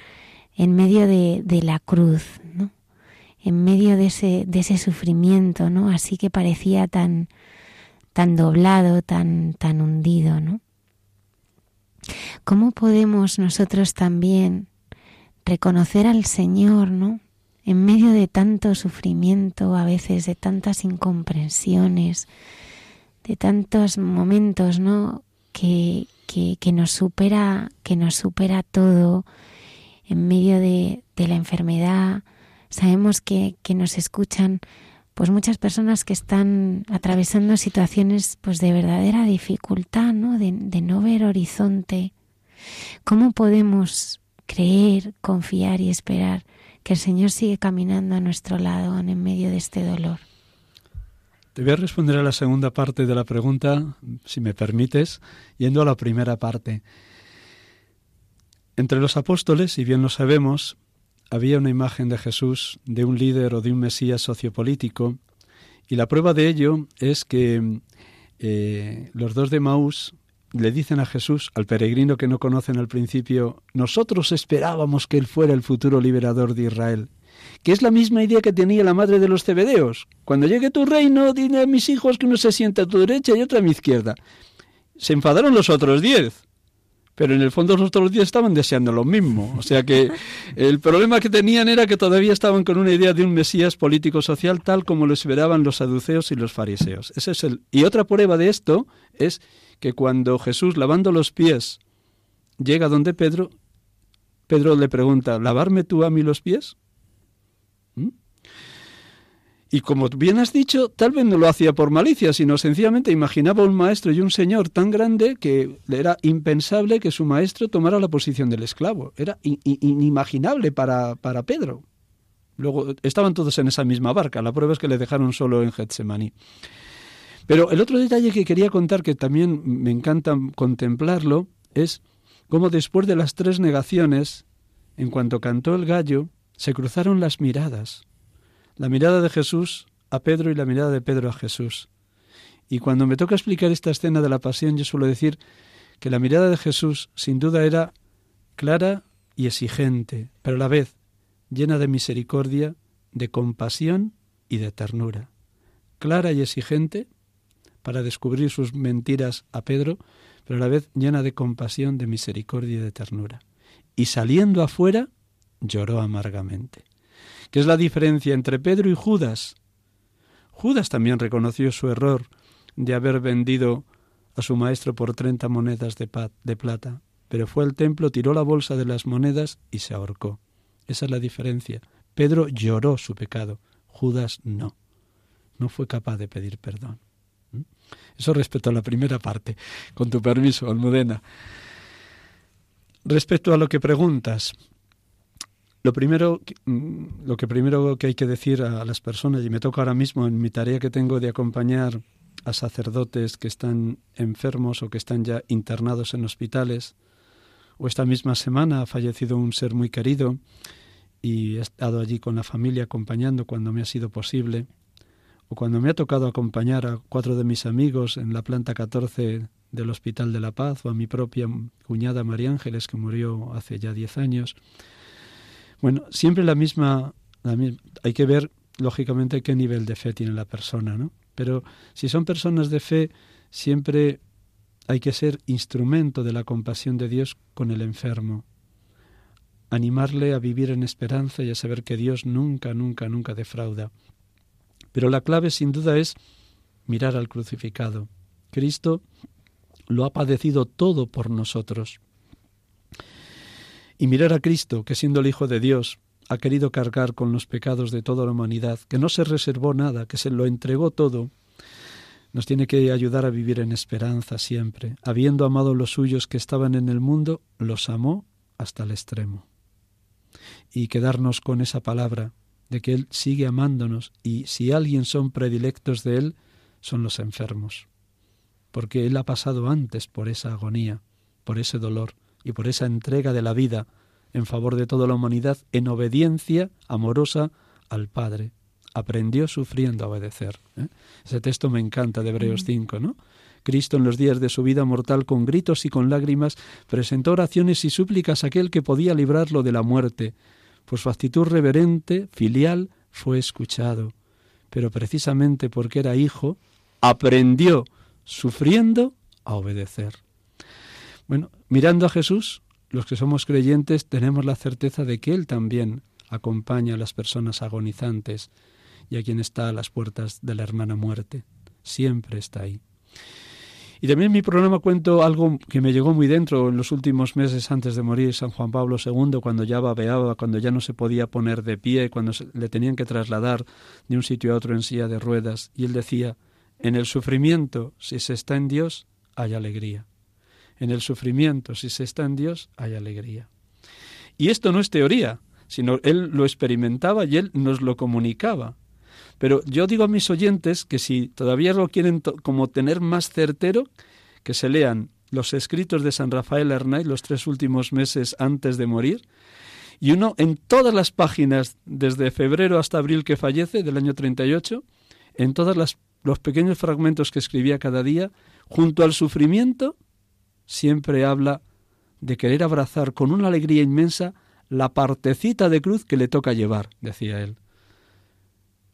S1: en medio de, de la cruz, ¿no? En medio de ese, de ese sufrimiento, ¿no? Así que parecía tan, tan doblado, tan, tan hundido, ¿no? ¿Cómo podemos nosotros también reconocer al Señor, ¿no? En medio de tanto sufrimiento, a veces de tantas incomprensiones, de tantos momentos, ¿no? Que, que, nos supera, que nos supera todo, en medio de, de la enfermedad. Sabemos que, que, nos escuchan pues muchas personas que están atravesando situaciones pues de verdadera dificultad, ¿no? De, de no ver horizonte. ¿Cómo podemos creer, confiar y esperar que el Señor sigue caminando a nuestro lado en medio de este dolor.
S3: Te voy a responder a la segunda parte de la pregunta, si me permites, yendo a la primera parte. Entre los apóstoles, si bien lo sabemos, había una imagen de Jesús, de un líder o de un Mesías sociopolítico, y la prueba de ello es que eh, los dos de Maús le dicen a Jesús, al peregrino que no conocen al principio, nosotros esperábamos que él fuera el futuro liberador de Israel, que es la misma idea que tenía la madre de los cebedeos. Cuando llegue tu reino, dile a mis hijos que uno se sienta a tu derecha y otro a mi izquierda. Se enfadaron los otros diez, pero en el fondo los otros diez estaban deseando lo mismo. O sea que el problema que tenían era que todavía estaban con una idea de un Mesías político-social tal como lo esperaban los saduceos y los fariseos. Ese es el... Y otra prueba de esto es que cuando Jesús, lavando los pies, llega donde Pedro, Pedro le pregunta, ¿lavarme tú a mí los pies? ¿Mm? Y como bien has dicho, tal vez no lo hacía por malicia, sino sencillamente imaginaba un maestro y un señor tan grande que era impensable que su maestro tomara la posición del esclavo. Era inimaginable para, para Pedro. Luego estaban todos en esa misma barca. La prueba es que le dejaron solo en Getsemaní. Pero el otro detalle que quería contar, que también me encanta contemplarlo, es cómo después de las tres negaciones, en cuanto cantó el gallo, se cruzaron las miradas. La mirada de Jesús a Pedro y la mirada de Pedro a Jesús. Y cuando me toca explicar esta escena de la pasión, yo suelo decir que la mirada de Jesús sin duda era clara y exigente, pero a la vez llena de misericordia, de compasión y de ternura. Clara y exigente, para descubrir sus mentiras a Pedro, pero a la vez llena de compasión, de misericordia y de ternura. Y saliendo afuera, lloró amargamente. ¿Qué es la diferencia entre Pedro y Judas? Judas también reconoció su error de haber vendido a su maestro por treinta monedas de, de plata, pero fue al templo, tiró la bolsa de las monedas y se ahorcó. Esa es la diferencia. Pedro lloró su pecado, Judas no. No fue capaz de pedir perdón. Eso respecto a la primera parte. Con tu permiso, Almudena. Respecto a lo que preguntas, lo primero, mm, lo que primero que hay que decir a las personas, y me toca ahora mismo en mi tarea que tengo de acompañar a sacerdotes que están enfermos o que están ya internados en hospitales, o esta misma semana ha fallecido un ser muy querido y he estado allí con la familia acompañando cuando me ha sido posible cuando me ha tocado acompañar a cuatro de mis amigos en la planta 14 del Hospital de la Paz, o a mi propia cuñada María Ángeles, que murió hace ya diez años. Bueno, siempre la misma, la misma, hay que ver, lógicamente, qué nivel de fe tiene la persona, ¿no? Pero si son personas de fe, siempre hay que ser instrumento de la compasión de Dios con el enfermo, animarle a vivir en esperanza y a saber que Dios nunca, nunca, nunca defrauda. Pero la clave sin duda es mirar al crucificado. Cristo lo ha padecido todo por nosotros. Y mirar a Cristo, que siendo el Hijo de Dios, ha querido cargar con los pecados de toda la humanidad, que no se reservó nada, que se lo entregó todo, nos tiene que ayudar a vivir en esperanza siempre. Habiendo amado los suyos que estaban en el mundo, los amó hasta el extremo. Y quedarnos con esa palabra de que Él sigue amándonos y si alguien son predilectos de Él, son los enfermos. Porque Él ha pasado antes por esa agonía, por ese dolor y por esa entrega de la vida en favor de toda la humanidad en obediencia amorosa al Padre. Aprendió sufriendo a obedecer. ¿eh? Ese texto me encanta de Hebreos 5, mm. ¿no? Cristo en los días de su vida mortal con gritos y con lágrimas presentó oraciones y súplicas a aquel que podía librarlo de la muerte, pues su actitud reverente, filial, fue escuchado. Pero precisamente porque era hijo, aprendió, sufriendo, a obedecer. Bueno, mirando a Jesús, los que somos creyentes tenemos la certeza de que Él también acompaña a las personas agonizantes y a quien está a las puertas de la hermana muerte. Siempre está ahí. Y también en mi programa cuento algo que me llegó muy dentro en los últimos meses antes de morir San Juan Pablo II, cuando ya babeaba, cuando ya no se podía poner de pie, cuando le tenían que trasladar de un sitio a otro en silla de ruedas. Y él decía, en el sufrimiento, si se está en Dios, hay alegría. En el sufrimiento, si se está en Dios, hay alegría. Y esto no es teoría, sino él lo experimentaba y él nos lo comunicaba. Pero yo digo a mis oyentes que si todavía lo quieren como tener más certero, que se lean los escritos de San Rafael Hernández los tres últimos meses antes de morir, y uno en todas las páginas, desde febrero hasta abril que fallece, del año 38, en todos los pequeños fragmentos que escribía cada día, junto al sufrimiento, siempre habla de querer abrazar con una alegría inmensa la partecita de cruz que le toca llevar, decía él.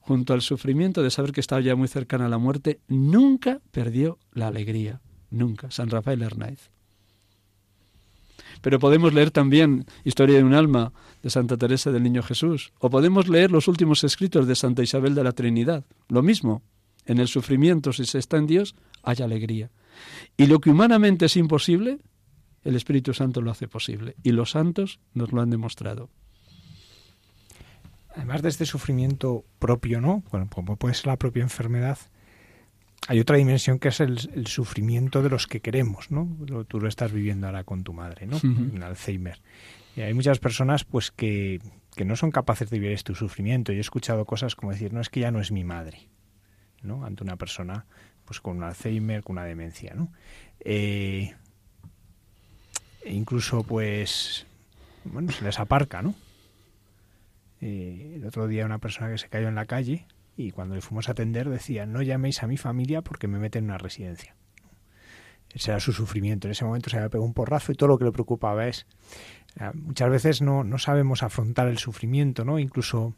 S3: Junto al sufrimiento de saber que estaba ya muy cercana a la muerte, nunca perdió la alegría, nunca. San Rafael Hernández. Pero podemos leer también Historia de un alma de Santa Teresa del Niño Jesús, o podemos leer los últimos escritos de Santa Isabel de la Trinidad. Lo mismo, en el sufrimiento, si se está en Dios, hay alegría. Y lo que humanamente es imposible, el Espíritu Santo lo hace posible. Y los santos nos lo han demostrado.
S2: Además de este sufrimiento propio, ¿no? Bueno, como puede ser la propia enfermedad, hay otra dimensión que es el, sufrimiento de los que queremos, ¿no? Tú lo estás viviendo ahora con tu madre, ¿no? En Alzheimer. Y hay muchas personas, pues, que, que no son capaces de vivir este sufrimiento. Yo he escuchado cosas como decir, no, es que ya no es mi madre, ¿no? Ante una persona pues con un Alzheimer, con una demencia, ¿no? Eh, e incluso, pues, bueno, se les aparca, ¿no? Eh, el otro día una persona que se cayó en la calle y cuando le fuimos a atender decía, no llaméis a mi familia porque me meten en una residencia. Ese era su sufrimiento. En ese momento se había pegado un porrazo y todo lo que le preocupaba es... Eh, muchas veces no, no sabemos afrontar el sufrimiento, ¿no? Incluso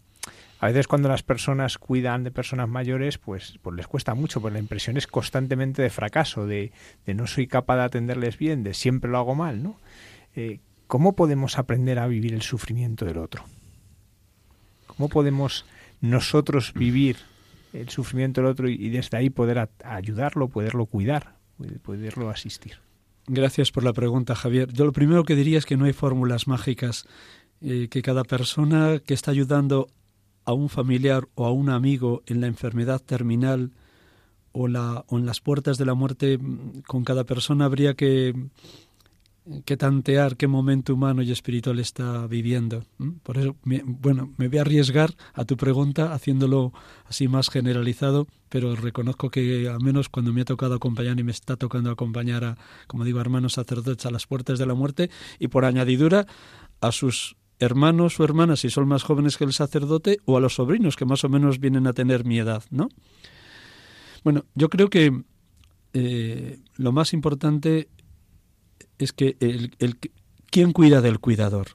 S2: a veces cuando las personas cuidan de personas mayores, pues, pues les cuesta mucho, porque la impresión es constantemente de fracaso, de, no soy capaz de atenderles bien, de siempre lo hago mal, ¿no? Eh, ¿Cómo podemos aprender a vivir el sufrimiento del otro? ¿Cómo podemos nosotros vivir el sufrimiento del otro y, desde ahí poder ayudarlo, poderlo cuidar, poderlo asistir?
S3: Gracias por la pregunta, Javier. Yo lo primero que diría es que no hay fórmulas mágicas, eh, que cada persona que está ayudando a un familiar o a un amigo en la enfermedad terminal o, la, o en las puertas de la muerte, mm, con cada persona habría que, que tantear qué momento humano y espiritual está viviendo. Por eso, bueno, me voy a arriesgar a tu pregunta haciéndolo así más generalizado, pero reconozco que al menos cuando me ha tocado acompañar y me está tocando acompañar a, como digo, hermanos sacerdotes a las puertas de la muerte y por añadidura a sus hermanos o hermanas si son más jóvenes que el sacerdote o a los sobrinos que más o menos vienen a tener mi edad, ¿no? Bueno, yo creo que eh, lo más importante es que el, ¿quién cuida del cuidador?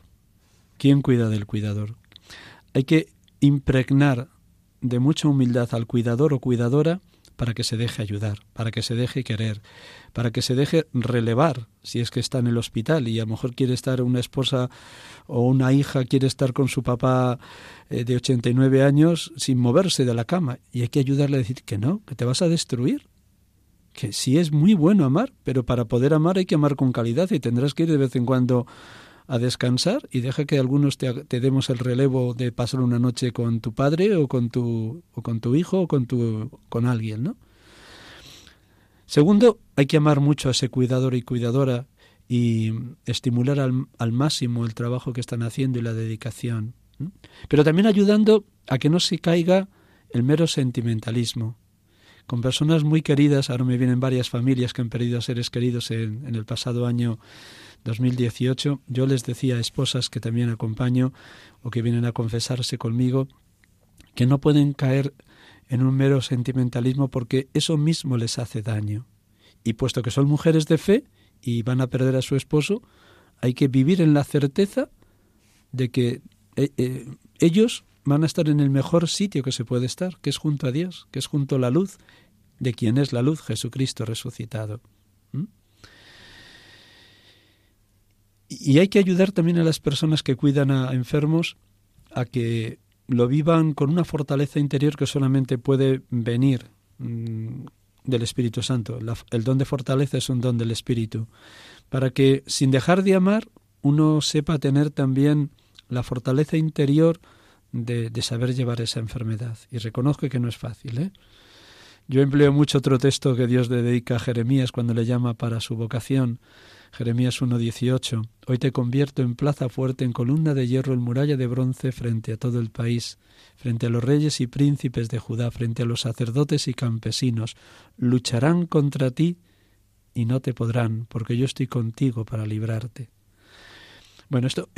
S3: ¿Quién cuida del cuidador? Hay que impregnar de mucha humildad al cuidador o cuidadora para que se deje ayudar, para que se deje querer, para que se deje relevar si es que está en el hospital y a lo mejor quiere estar una esposa o una hija quiere estar con su papá eh, de 89 años sin moverse de la cama y hay que ayudarle a decir que no, que te vas a destruir. Que sí es muy bueno amar, pero para poder amar hay que amar con calidad y tendrás que ir de vez en cuando a descansar y deja que algunos te, demos el relevo de pasar una noche con tu padre o con tu, o con tu hijo o con, tu, con alguien, ¿no? Segundo, hay que amar mucho a ese cuidador y cuidadora y estimular al, al máximo el trabajo que están haciendo y la dedicación. Pero también ayudando a que no se caiga el mero sentimentalismo. Con personas muy queridas, ahora me vienen varias familias que han perdido a seres queridos en, en el pasado año 2018, yo les decía a esposas que también acompaño o que vienen a confesarse conmigo que no pueden caer en un mero sentimentalismo porque eso mismo les hace daño. Y puesto que son mujeres de fe y van a perder a su esposo, hay que vivir en la certeza de que eh, eh, ellos van a estar en el mejor sitio que se puede estar, que es junto a Dios, que es junto a la luz, de quien es la luz, Jesucristo resucitado. Y hay que ayudar también a las personas que cuidan a enfermos a que lo vivan con una fortaleza interior que solamente puede venir mm, del Espíritu Santo. el don de fortaleza es un don del Espíritu. Para que sin dejar de amar uno sepa tener también la fortaleza interior de, de saber llevar esa enfermedad. Y reconozco que no es fácil. ¿eh? Yo empleo mucho otro texto que Dios le dedica a Jeremías cuando le llama para su vocación Jeremías 1.18. Hoy te convierto en plaza fuerte, en columna de hierro, en muralla de bronce frente a todo el país, frente a los reyes y príncipes de Judá, frente a los sacerdotes y campesinos. Lucharán contra ti y no te podrán, porque yo estoy contigo para librarte. Bueno, esto,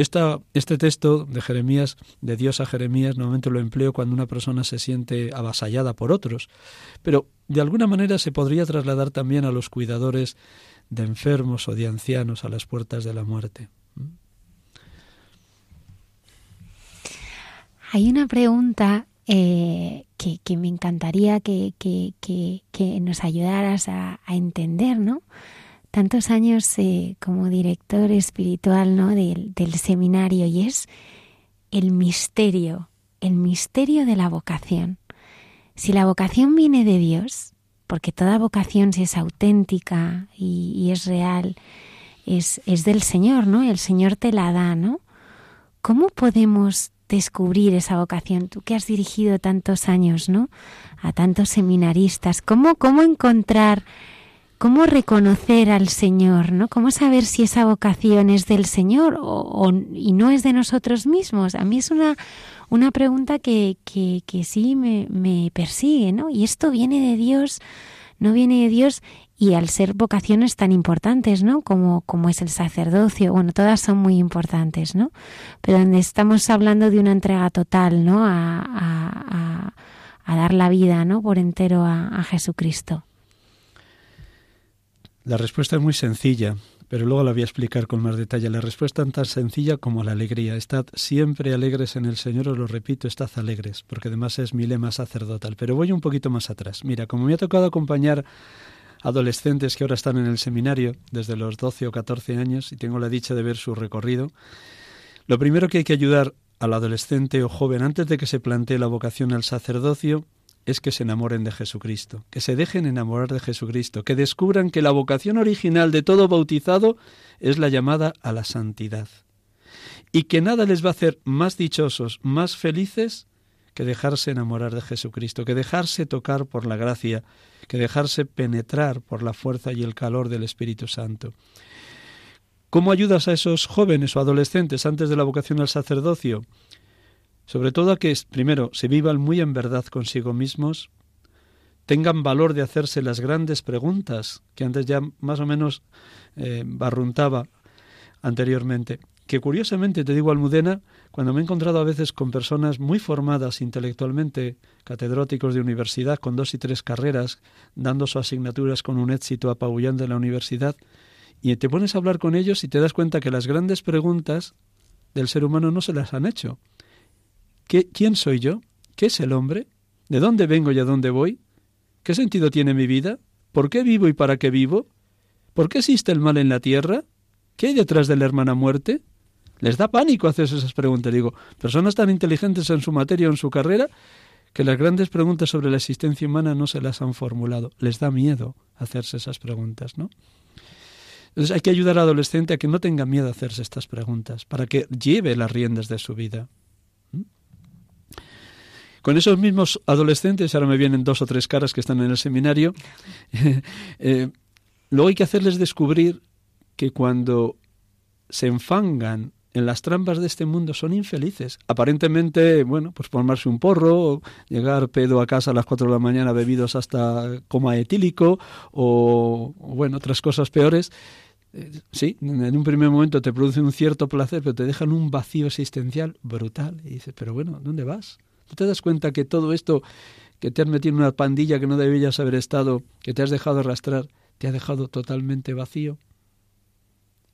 S3: este texto de Jeremías, de Dios a Jeremías, normalmente lo empleo cuando una persona se siente avasallada por otros, pero de alguna manera se podría trasladar también a los cuidadores de enfermos o de ancianos a las puertas de la muerte.
S1: Hay una pregunta eh, que, me encantaría que, nos ayudaras a, entender, ¿no? Tantos años eh, como director espiritual ¿no? del, del seminario y es el misterio, el misterio de la vocación. Si la vocación viene de Dios, porque toda vocación, si es auténtica y, es real, es, es, del Señor, ¿no? El Señor te la da, ¿no? ¿Cómo podemos descubrir esa vocación? Tú que has dirigido tantos años, ¿no? A tantos seminaristas, ¿cómo, cómo encontrar, cómo reconocer al Señor, ¿no? ¿Cómo saber si esa vocación es del Señor o, y no es de nosotros mismos? A mí es una, una pregunta que, que, que sí me, me, persigue, ¿no? Y esto viene de Dios, no viene de Dios y al ser vocaciones tan importantes, ¿no? Como, como es el sacerdocio, bueno, todas son muy importantes, ¿no? Pero donde estamos hablando de una entrega total, ¿no? A, a, a, dar la vida, ¿no? Por entero a Jesucristo.
S3: La respuesta es muy sencilla pero luego la voy a explicar con más detalle. La respuesta es tan sencilla como la alegría. Estad siempre alegres en el Señor, os lo repito, estad alegres, porque además es mi lema sacerdotal. Pero voy un poquito más atrás. Mira, como me ha tocado acompañar adolescentes que ahora están en el seminario desde los 12 o 14 años y tengo la dicha de ver su recorrido, lo primero que hay que ayudar al adolescente o joven antes de que se plantee la vocación al sacerdocio es que se enamoren de Jesucristo, que se dejen enamorar de Jesucristo, que descubran que la vocación original de todo bautizado es la llamada a la santidad, y que nada les va a hacer más dichosos, más felices que dejarse enamorar de Jesucristo, que dejarse tocar por la gracia, que dejarse penetrar por la fuerza y el calor del Espíritu Santo. ¿Cómo ayudas a esos jóvenes o adolescentes antes de la vocación al sacerdocio? Sobre todo a que, primero, se vivan muy en verdad consigo mismos, tengan valor de hacerse las grandes preguntas que antes ya más o menos eh, barruntaba anteriormente. Que curiosamente, te digo, Almudena, cuando me he encontrado a veces con personas muy formadas intelectualmente, catedráticos de universidad con dos y tres carreras, dando sus asignaturas con un éxito apabullante en la universidad, y te pones a hablar con ellos y te das cuenta que las grandes preguntas del ser humano no se las han hecho. ¿Quién soy yo? ¿Qué es el hombre? ¿De dónde vengo y a dónde voy? ¿Qué sentido tiene mi vida? ¿Por qué vivo y para qué vivo? ¿Por qué existe el mal en la tierra? ¿Qué hay detrás de la hermana muerte? Les da pánico hacerse esas preguntas. Digo, personas tan inteligentes en su materia o en su carrera que las grandes preguntas sobre la existencia humana no se las han formulado. Les da miedo hacerse esas preguntas, ¿no? Entonces hay que ayudar al adolescente a que no tenga miedo a hacerse estas preguntas, para que lleve las riendas de su vida. Con esos mismos adolescentes, ahora me vienen dos o tres caras que están en el seminario, eh, luego hay que hacerles descubrir que cuando se enfangan en las trampas de este mundo son infelices. Aparentemente, bueno, pues formarse un porro, llegar pedo a casa a las 4 de la mañana bebidos hasta coma etílico o, bueno, otras cosas peores. Eh, sí, en un primer momento te produce un cierto placer, pero te dejan un vacío existencial brutal. Y dices, pero bueno, ¿dónde vas? ¿Tú te das cuenta que todo esto que te has metido en una pandilla que no debías haber estado, que te has dejado arrastrar, te ha dejado totalmente vacío?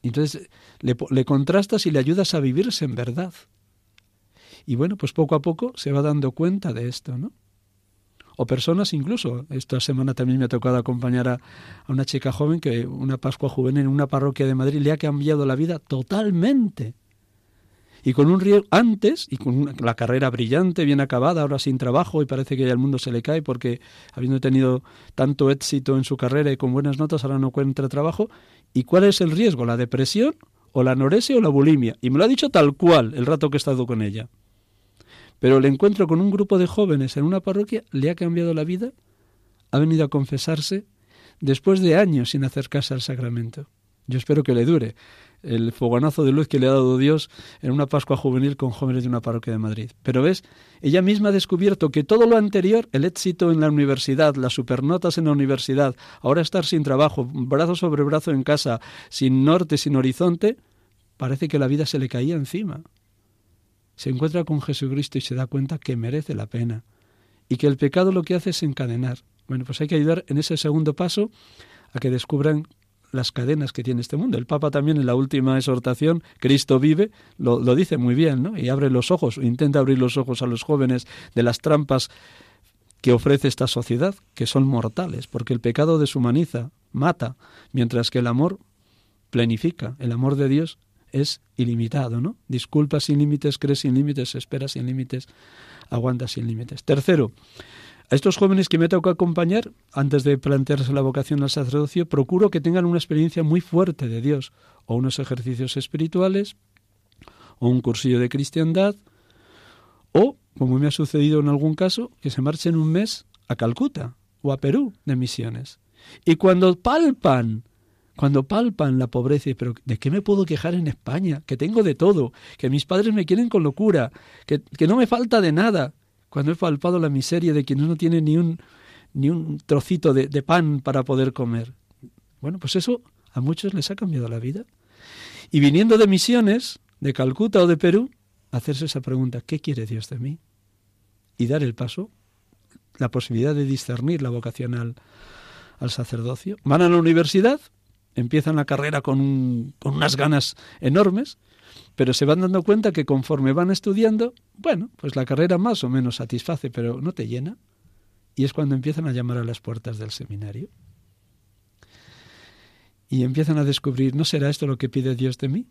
S3: Entonces le, le, contrastas y le ayudas a vivirse en verdad. Y bueno, pues poco a poco se va dando cuenta de esto, ¿no? O personas incluso, esta semana también me ha tocado acompañar a, a una chica joven que una Pascua juvenil en una parroquia de Madrid le ha cambiado la vida totalmente y con un riesgo antes y con la carrera brillante, bien acabada, ahora sin trabajo y parece que ya el mundo se le cae porque habiendo tenido tanto éxito en su carrera y con buenas notas ahora no encuentra trabajo. ¿Y cuál es el riesgo? ¿La depresión o la anorexia o la bulimia? Y me lo ha dicho tal cual el rato que he estado con ella. Pero el encuentro con un grupo de jóvenes en una parroquia le ha cambiado la vida. Ha venido a confesarse después de años sin acercarse al sacramento. Yo espero que le dure el fogonazo de luz que le ha dado Dios en una Pascua juvenil con jóvenes de una parroquia de Madrid. Pero ves, ella misma ha descubierto que todo lo anterior, el éxito en la universidad, las supernotas en la universidad, ahora estar sin trabajo, brazo sobre brazo en casa, sin norte, sin horizonte, parece que la vida se le caía encima. Se encuentra con Jesucristo y se da cuenta que merece la pena y que el pecado lo que hace es encadenar. Bueno, pues hay que ayudar en ese segundo paso a que descubran las cadenas que tiene este mundo. El Papa también en la última exhortación, Cristo vive, lo, dice muy bien, ¿no? Y abre los ojos, intenta abrir los ojos a los jóvenes de las trampas que ofrece esta sociedad, que son mortales, porque el pecado deshumaniza, mata, mientras que el amor plenifica, el amor de Dios es ilimitado, ¿no? Disculpa sin límites, crees sin límites, espera sin límites, aguanta sin límites. Tercero, a estos jóvenes que me toca acompañar, antes de plantearse la vocación al sacerdocio, procuro que tengan una experiencia muy fuerte de Dios, o unos ejercicios espirituales, o un cursillo de cristiandad, o, como me ha sucedido en algún caso, que se marchen un mes a Calcuta o a Perú de misiones. Y cuando palpan, cuando palpan la pobreza, pero ¿de qué me puedo quejar en España? Que tengo de todo, que mis padres me quieren con locura, que, que no me falta de nada, cuando he palpado la miseria de quienes no tienen ni un, ni un trocito de, de pan para poder comer. Bueno, pues eso a muchos les ha cambiado la vida. Y viniendo de misiones, de Calcuta o de Perú, hacerse esa pregunta, ¿qué quiere Dios de mí? Y dar el paso, la posibilidad de discernir la vocación al, al sacerdocio. Van a la universidad, empiezan la carrera con, con unas ganas enormes, pero se van dando cuenta que conforme van estudiando, bueno, pues la carrera más o menos satisface, pero no te llena. Y es cuando empiezan a llamar a las puertas del seminario. Y empiezan a descubrir, ¿no será esto lo que pide Dios de mí?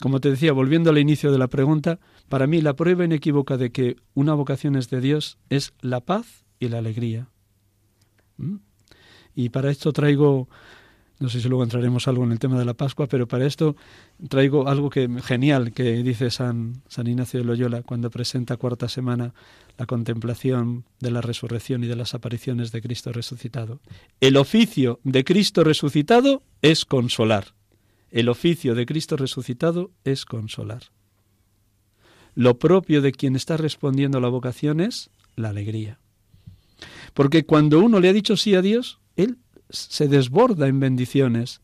S3: Como te decía, volviendo al inicio de la pregunta, para mí la prueba inequívoca de que una vocación es de Dios es la paz y la alegría. ¿Mm? Y para esto traigo no sé si luego entraremos algo en el tema de la Pascua, pero para esto traigo algo que genial que dice San, San Ignacio de Loyola cuando presenta cuarta semana la contemplación de la resurrección y de las apariciones de Cristo resucitado. El oficio de Cristo resucitado es consolar. El oficio de Cristo resucitado es consolar. Lo propio de quien está respondiendo a la vocación es la alegría. Porque cuando uno le ha dicho sí a Dios, él se desborda en bendiciones,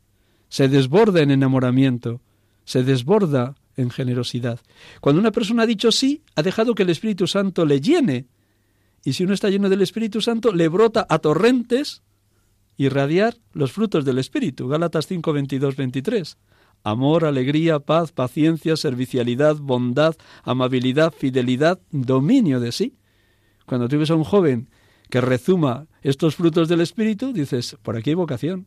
S3: se desborda en enamoramiento, se desborda en generosidad. Cuando una persona ha dicho sí, ha dejado que el Espíritu Santo le llene. Y si uno está lleno del Espíritu Santo, le brota a torrentes irradiar los frutos del Espíritu. Gálatas 5, 22, 23. Amor, alegría, paz, paciencia, servicialidad, bondad, amabilidad, fidelidad, dominio de sí. Cuando tú ves a un joven que rezuma estos frutos del Espíritu, dices, por aquí hay vocación.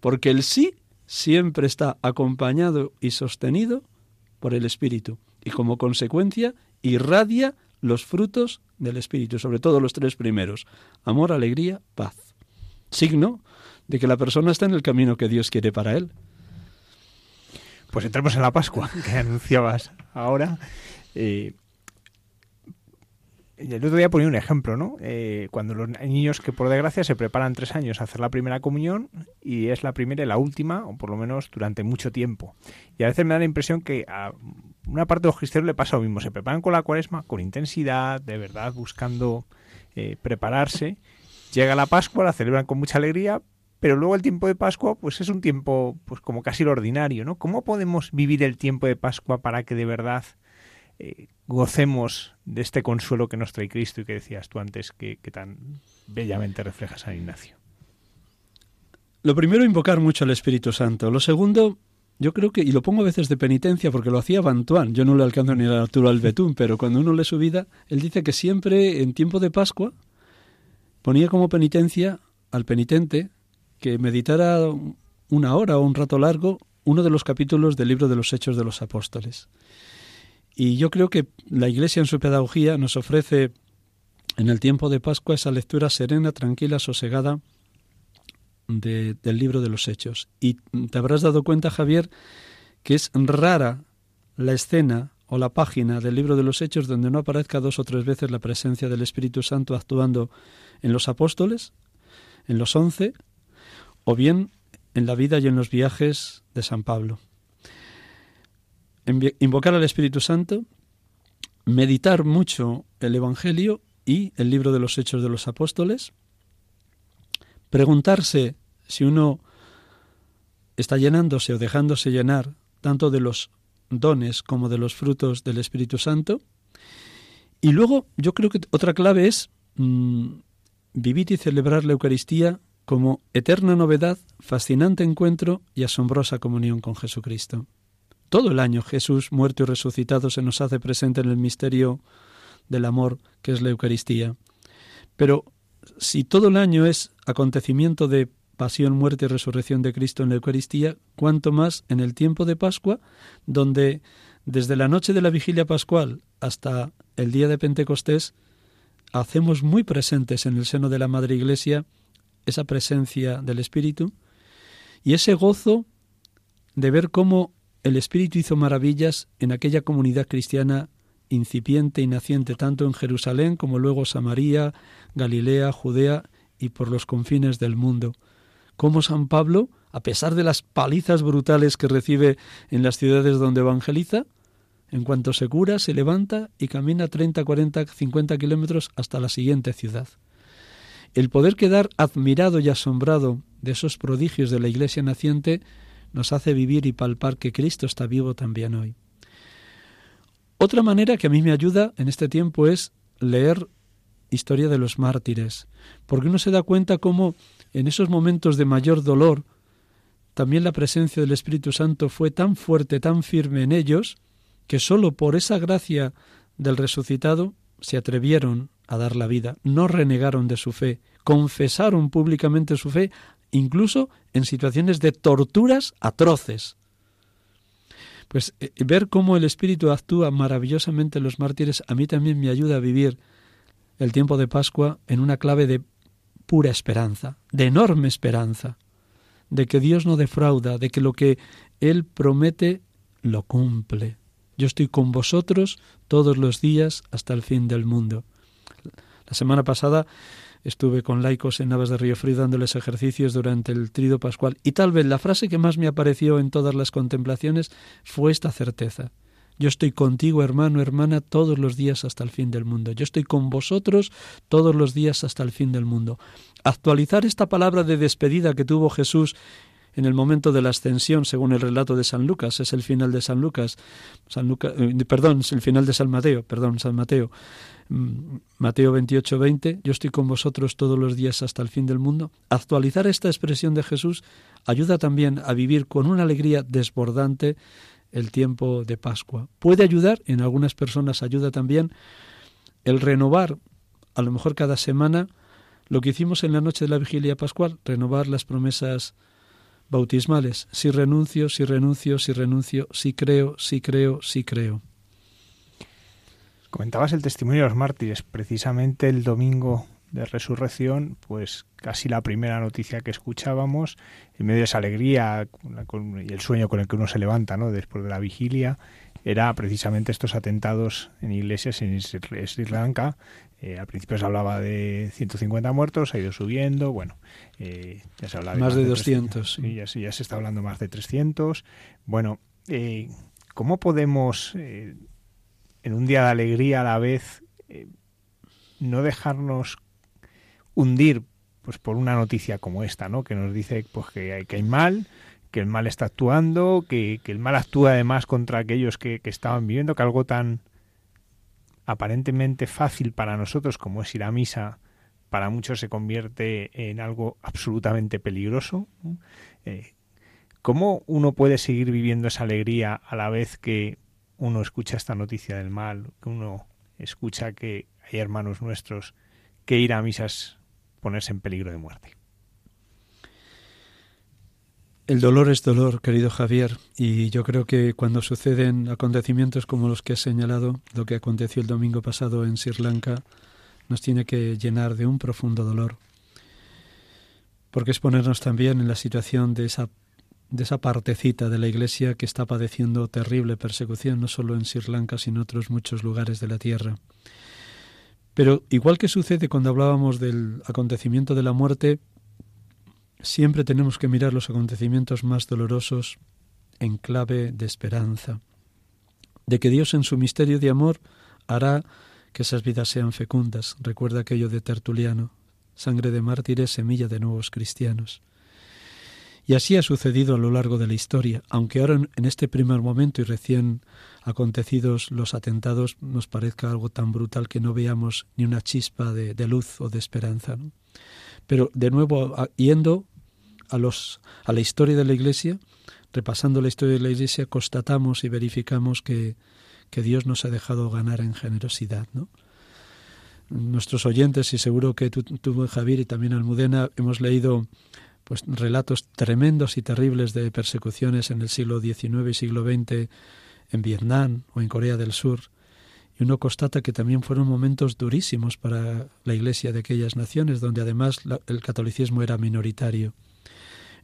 S3: Porque el sí siempre está acompañado y sostenido por el Espíritu. Y como consecuencia irradia los frutos del Espíritu, sobre todo los tres primeros. Amor, alegría, paz. Signo de que la persona está en el camino que Dios quiere para él.
S2: Pues entremos en la Pascua, que anunciabas ahora. El otro día ponía un ejemplo, ¿no? Eh, cuando los niños que por desgracia se preparan tres años a hacer la primera comunión y es la primera y la última, o por lo menos durante mucho tiempo. Y a veces me da la impresión que a una parte de los cristianos le pasa lo mismo. Se preparan con la cuaresma, con intensidad, de verdad, buscando eh, prepararse. Llega la Pascua, la celebran con mucha alegría, pero luego el tiempo de Pascua pues es un tiempo pues como casi lo ordinario, ¿no? ¿Cómo podemos vivir el tiempo de Pascua para que de verdad eh, gocemos de este consuelo que nos trae Cristo y que decías tú antes que, tan bellamente refleja San Ignacio.
S3: Lo primero, invocar mucho al Espíritu Santo. Lo segundo, yo creo que, y lo pongo a veces de penitencia porque lo hacía Bantuán, yo no le alcanzo ni a la altura al betún, pero cuando uno lee su vida, él dice que siempre en tiempo de Pascua ponía como penitencia al penitente que meditara una hora o un rato largo uno de los capítulos del libro de los Hechos de los Apóstoles. Y yo creo que la Iglesia en su pedagogía nos ofrece en el tiempo de Pascua esa lectura serena, tranquila, sosegada del libro de los Hechos. Y te habrás dado cuenta, Javier, que es rara la escena o la página del libro de los Hechos donde no aparezca dos o tres veces la presencia del Espíritu Santo actuando en los apóstoles, en los once, o bien en la vida y en los viajes de San Pablo invocar al Espíritu Santo, meditar mucho el Evangelio y el libro de los Hechos de los Apóstoles, preguntarse si uno está llenándose o dejándose llenar tanto de los dones como de los frutos del Espíritu Santo. Y luego yo creo que otra clave es mm, vivir y celebrar la Eucaristía como eterna novedad, fascinante encuentro y asombrosa comunión con Jesucristo. Todo el año Jesús, muerto y resucitado, se nos hace presente en el misterio del amor que es la Eucaristía. Pero si todo el año es acontecimiento de pasión, muerte y resurrección de Cristo en la Eucaristía, cuanto más en el tiempo de Pascua, donde desde la noche de la vigilia pascual hasta el día de Pentecostés, hacemos muy presentes en el seno de la Madre Iglesia esa presencia del Espíritu y ese gozo de ver cómo el Espíritu hizo maravillas en aquella comunidad cristiana incipiente y naciente tanto en Jerusalén como luego Samaria, Galilea, Judea y por los confines del mundo. Como San Pablo, a pesar de las palizas brutales que recibe en las ciudades donde evangeliza, en cuanto se cura, se levanta y camina 30, 40, 50 kilómetros hasta la siguiente ciudad. El poder quedar admirado y asombrado de esos prodigios de la Iglesia naciente nos hace vivir y palpar que Cristo está vivo también hoy. Otra manera que a mí me ayuda en este tiempo es leer historia de los mártires, porque uno se da cuenta cómo en esos momentos de mayor dolor también la presencia del Espíritu Santo fue tan fuerte, tan firme en ellos, que sólo por esa gracia del resucitado se atrevieron a dar la vida, no renegaron de su fe, confesaron públicamente su fe incluso en situaciones de torturas atroces. Pues eh, ver cómo el Espíritu actúa maravillosamente en los mártires a mí también me ayuda a vivir el tiempo de Pascua en una clave de pura esperanza, de enorme esperanza, de que Dios no defrauda, de que lo que Él promete lo cumple. Yo estoy con vosotros todos los días hasta el fin del mundo. La semana pasada estuve con laicos en Navas de Río Frío dándoles ejercicios durante el trido pascual y tal vez la frase que más me apareció en todas las contemplaciones fue esta certeza. Yo estoy contigo, hermano, hermana, todos los días hasta el fin del mundo. Yo estoy con vosotros todos los días hasta el fin del mundo. Actualizar esta palabra de despedida que tuvo Jesús en el momento de la ascensión, según el relato de San Lucas, es el final de San Lucas, San Lucas eh, perdón, es el final de San Mateo, perdón, San Mateo. Mm, Mateo 28, 20, yo estoy con vosotros todos los días hasta el fin del mundo. Actualizar esta expresión de Jesús ayuda también a vivir con una alegría desbordante el tiempo de Pascua. Puede ayudar, en algunas personas ayuda también, el renovar, a lo mejor cada semana, lo que hicimos en la noche de la vigilia pascual, renovar las promesas bautismales. Si renuncio, si renuncio, si renuncio, si creo, si creo, si creo.
S2: Comentabas el testimonio de los mártires. Precisamente el domingo de resurrección, pues casi la primera noticia que escuchábamos, en medio de esa alegría y el sueño con el que uno se levanta, ¿no? Después de la vigilia, era precisamente estos atentados en iglesias en Sri Lanka. Eh, al principio se hablaba de 150 muertos, ha ido subiendo, bueno, eh, ya se habla
S3: de más, de, 200.
S2: sí, ya, ya, se está hablando más de 300. Bueno, eh, ¿cómo podemos, en un día de alegría a la vez, no dejarnos hundir pues por una noticia como esta, ¿no? Que nos dice pues que hay, que hay mal, que el mal está actuando, que, el mal actúa además contra aquellos que, estaban viviendo, que algo tan aparentemente fácil para nosotros como es ir a misa, para muchos se convierte en algo absolutamente peligroso. Eh, ¿Cómo uno puede seguir viviendo esa alegría a la vez que uno escucha esta noticia del mal, que uno escucha que hay hermanos nuestros que ir a misas ponerse en peligro de muerte?
S3: El dolor es dolor, querido Javier, y yo creo que cuando suceden acontecimientos como los que has señalado, lo que aconteció el domingo pasado en Sri Lanka, nos tiene que llenar de un profundo dolor, porque es ponernos también en la situación de esa, de esa partecita de la Iglesia que está padeciendo terrible persecución, no solo en Sri Lanka, sino en otros muchos lugares de la tierra. Pero igual que sucede cuando hablábamos del acontecimiento de la muerte, Siempre tenemos que mirar los acontecimientos más dolorosos en clave de esperanza, de que Dios en su misterio de amor hará que esas vidas sean fecundas. Recuerda aquello de Tertuliano, sangre de mártires, semilla de nuevos cristianos. Y así ha sucedido a lo largo de la historia, aunque ahora en este primer momento y recién acontecidos los atentados nos parezca algo tan brutal que no veamos ni una chispa de, luz o de esperanza. Pero de nuevo, yendo a, los, a la historia de la Iglesia, repasando la historia de la Iglesia, constatamos y verificamos que, Dios nos ha dejado ganar en generosidad. ¿no? Nuestros oyentes, y seguro que tú, tú, Javier, y también Almudena, hemos leído pues relatos tremendos y terribles de persecuciones en el siglo XIX y siglo XX en Vietnam o en Corea del Sur, y uno constata que también fueron momentos durísimos para la Iglesia de aquellas naciones, donde además el catolicismo era minoritario.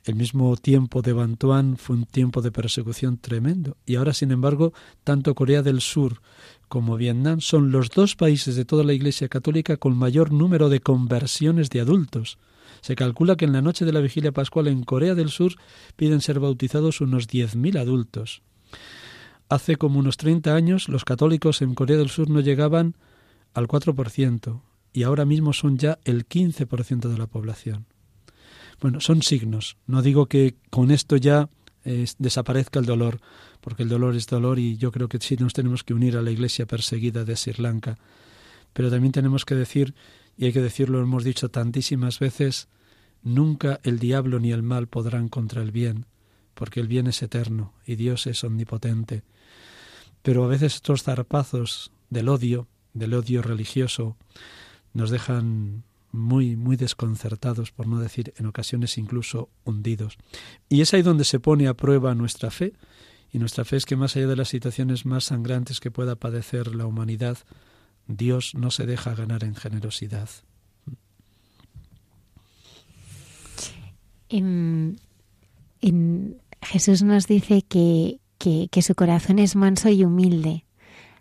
S3: El mismo tiempo de Bantuán fue un tiempo de persecución tremendo. Y ahora, sin embargo, tanto Corea del Sur como Vietnam son los dos países de toda la Iglesia Católica con mayor número de conversiones de adultos. Se calcula que en la noche de la vigilia pascual en Corea del Sur piden ser bautizados unos 10.000 adultos. Hace como unos 30 años los católicos en Corea del Sur no llegaban al 4% y ahora mismo son ya el 15% de la población. Bueno, son signos. No digo que con esto ya eh, desaparezca el dolor, porque el dolor es dolor y yo creo que sí nos tenemos que unir a la iglesia perseguida de Sri Lanka. Pero también tenemos que decir, y hay que decirlo, lo hemos dicho tantísimas veces, nunca el diablo ni el mal podrán contra el bien, porque el bien es eterno y Dios es omnipotente. Pero a veces estos zarpazos del odio, del odio religioso, nos dejan muy, muy desconcertados, por no decir en ocasiones incluso hundidos. Y es ahí donde se pone a prueba nuestra fe, y nuestra fe es que más allá de las situaciones más sangrantes que pueda padecer la humanidad, Dios no se deja ganar en generosidad.
S1: En, Jesús nos dice que, que, su corazón es manso y humilde.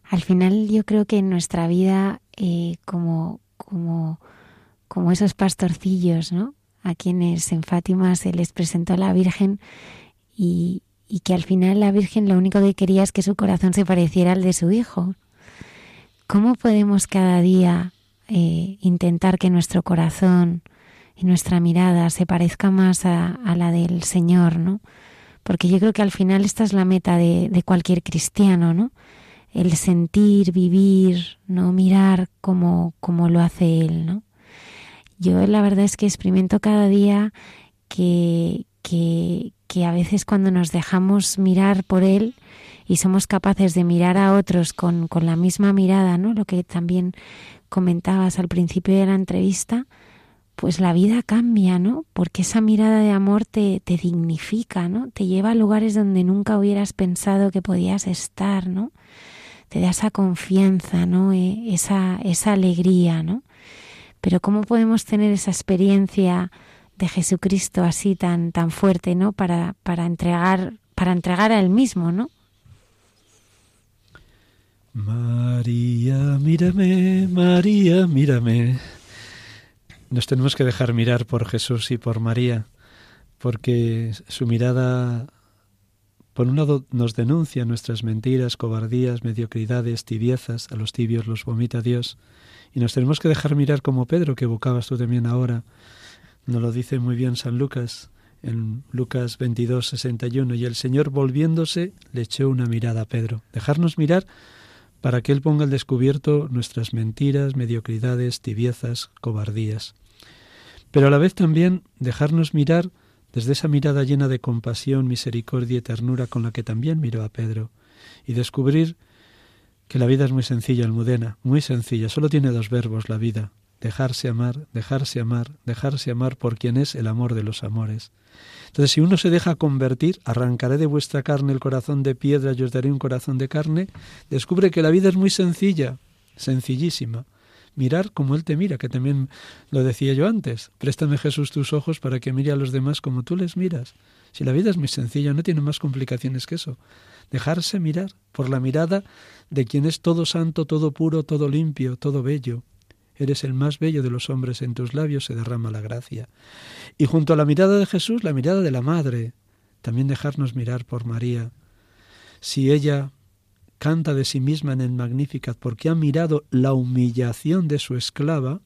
S1: Al final yo creo que en nuestra vida, eh, como, como, como esos pastorcillos, ¿no? A quienes en Fátima se les presentó la Virgen y, que al final la Virgen lo único que quería es que su corazón se pareciera al de su hijo. ¿Cómo podemos cada día eh, intentar que nuestro corazón y nuestra mirada se parezca más a, a la del Señor, ¿no? porque yo creo que al final esta es la meta de, de cualquier cristiano, ¿no? El sentir, vivir, no mirar como, como lo hace él, ¿no? Yo la verdad es que experimento cada día que, que, que a veces cuando nos dejamos mirar por él y somos capaces de mirar a otros con, con la misma mirada, ¿no? Lo que también comentabas al principio de la entrevista, pues la vida cambia, ¿no? Porque esa mirada de amor te, te dignifica, ¿no? Te lleva a lugares donde nunca hubieras pensado que podías estar, ¿no? Te da esa confianza, ¿no? E, esa, esa alegría, ¿no? Pero ¿cómo podemos tener esa experiencia de Jesucristo así tan, tan fuerte, ¿no? Para, para entregar, para entregar a él mismo, ¿no?
S3: María, mírame, María, mírame. Nos tenemos que dejar mirar por Jesús y por María, porque su mirada, por un lado, nos denuncia nuestras mentiras, cobardías, mediocridades, tibiezas, a los tibios los vomita Dios, y nos tenemos que dejar mirar como Pedro, que evocabas tú también ahora. Nos lo dice muy bien San Lucas, en Lucas 22, 61, y el Señor volviéndose le echó una mirada a Pedro. Dejarnos mirar para que Él ponga al descubierto nuestras mentiras, mediocridades, tibiezas, cobardías. Pero a la vez también dejarnos mirar desde esa mirada llena de compasión, misericordia y ternura con la que también miró a Pedro, y descubrir que la vida es muy sencilla, Almudena, muy sencilla, solo tiene dos verbos la vida, dejarse amar, dejarse amar, dejarse amar por quien es el amor de los amores. Entonces, si uno se deja convertir, arrancaré de vuestra carne el corazón de piedra y os daré un corazón de carne, descubre que la vida es muy sencilla, sencillísima. Mirar como Él te mira, que también lo decía yo antes. Préstame Jesús tus ojos para que mire a los demás como tú les miras. Si la vida es muy sencilla, no tiene más complicaciones que eso. Dejarse mirar por la mirada de quien es todo santo, todo puro, todo limpio, todo bello. Eres el más bello de los hombres, en tus labios se derrama la gracia. Y junto a la mirada de Jesús, la mirada de la Madre, también dejarnos mirar por María. Si ella canta de sí misma en el Magnificat porque ha mirado la humillación de su esclava,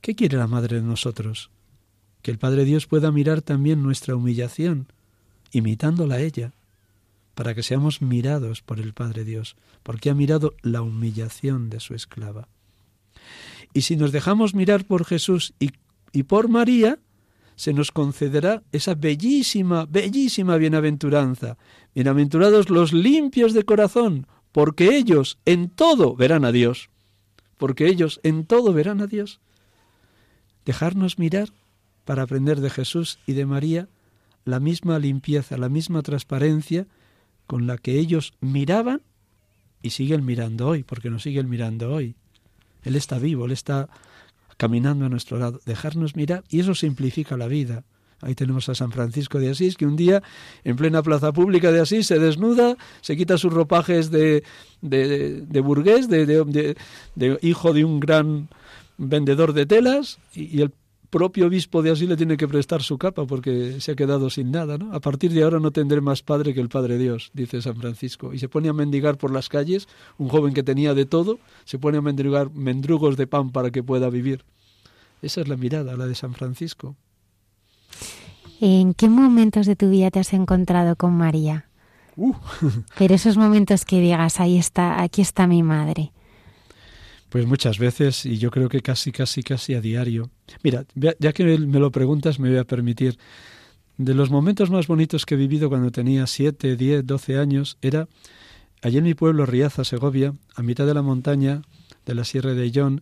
S3: ¿qué quiere la Madre de nosotros? Que el Padre Dios pueda mirar también nuestra humillación, imitándola a ella, para que seamos mirados por el Padre Dios, porque ha mirado la humillación de su esclava. Y si nos dejamos mirar por Jesús y, por María, se nos concederá esa bellísima, bellísima bienaventuranza. Bienaventurados los limpios de corazón, porque ellos en todo verán a Dios. Porque ellos en todo verán a Dios. Dejarnos mirar para aprender de Jesús y de María la misma limpieza, la misma transparencia con la que ellos miraban y siguen mirando hoy, porque nos siguen mirando hoy. Él está vivo, Él está caminando a nuestro lado. Dejarnos mirar y eso simplifica la vida. Ahí tenemos a San Francisco de Asís, que un día, en plena plaza pública de Asís, se desnuda, se quita sus ropajes de, de, de burgués, de, de, hijo de un gran vendedor de telas, y, y el propio obispo de así le tiene que prestar su capa porque se ha quedado sin nada, ¿no? A partir de ahora no tendré más padre que el Padre Dios, dice San Francisco. Y se pone a mendigar por las calles, un joven que tenía de todo, se pone a mendigar mendrugos de pan para que pueda vivir. Esa es la mirada, la de San Francisco.
S1: ¿En qué momentos de tu vida te has encontrado con María? Uh. Pero esos momentos que digas, ahí está, aquí está mi madre.
S3: Pues muchas veces, y yo creo que casi, casi, casi a diario. Mira, ya que me lo preguntas, me voy a permitir. De los momentos más bonitos que he vivido cuando tenía 7, 10, 12 años, era allí en mi pueblo, Riaza, Segovia, a mitad de la montaña de la Sierra de Illón,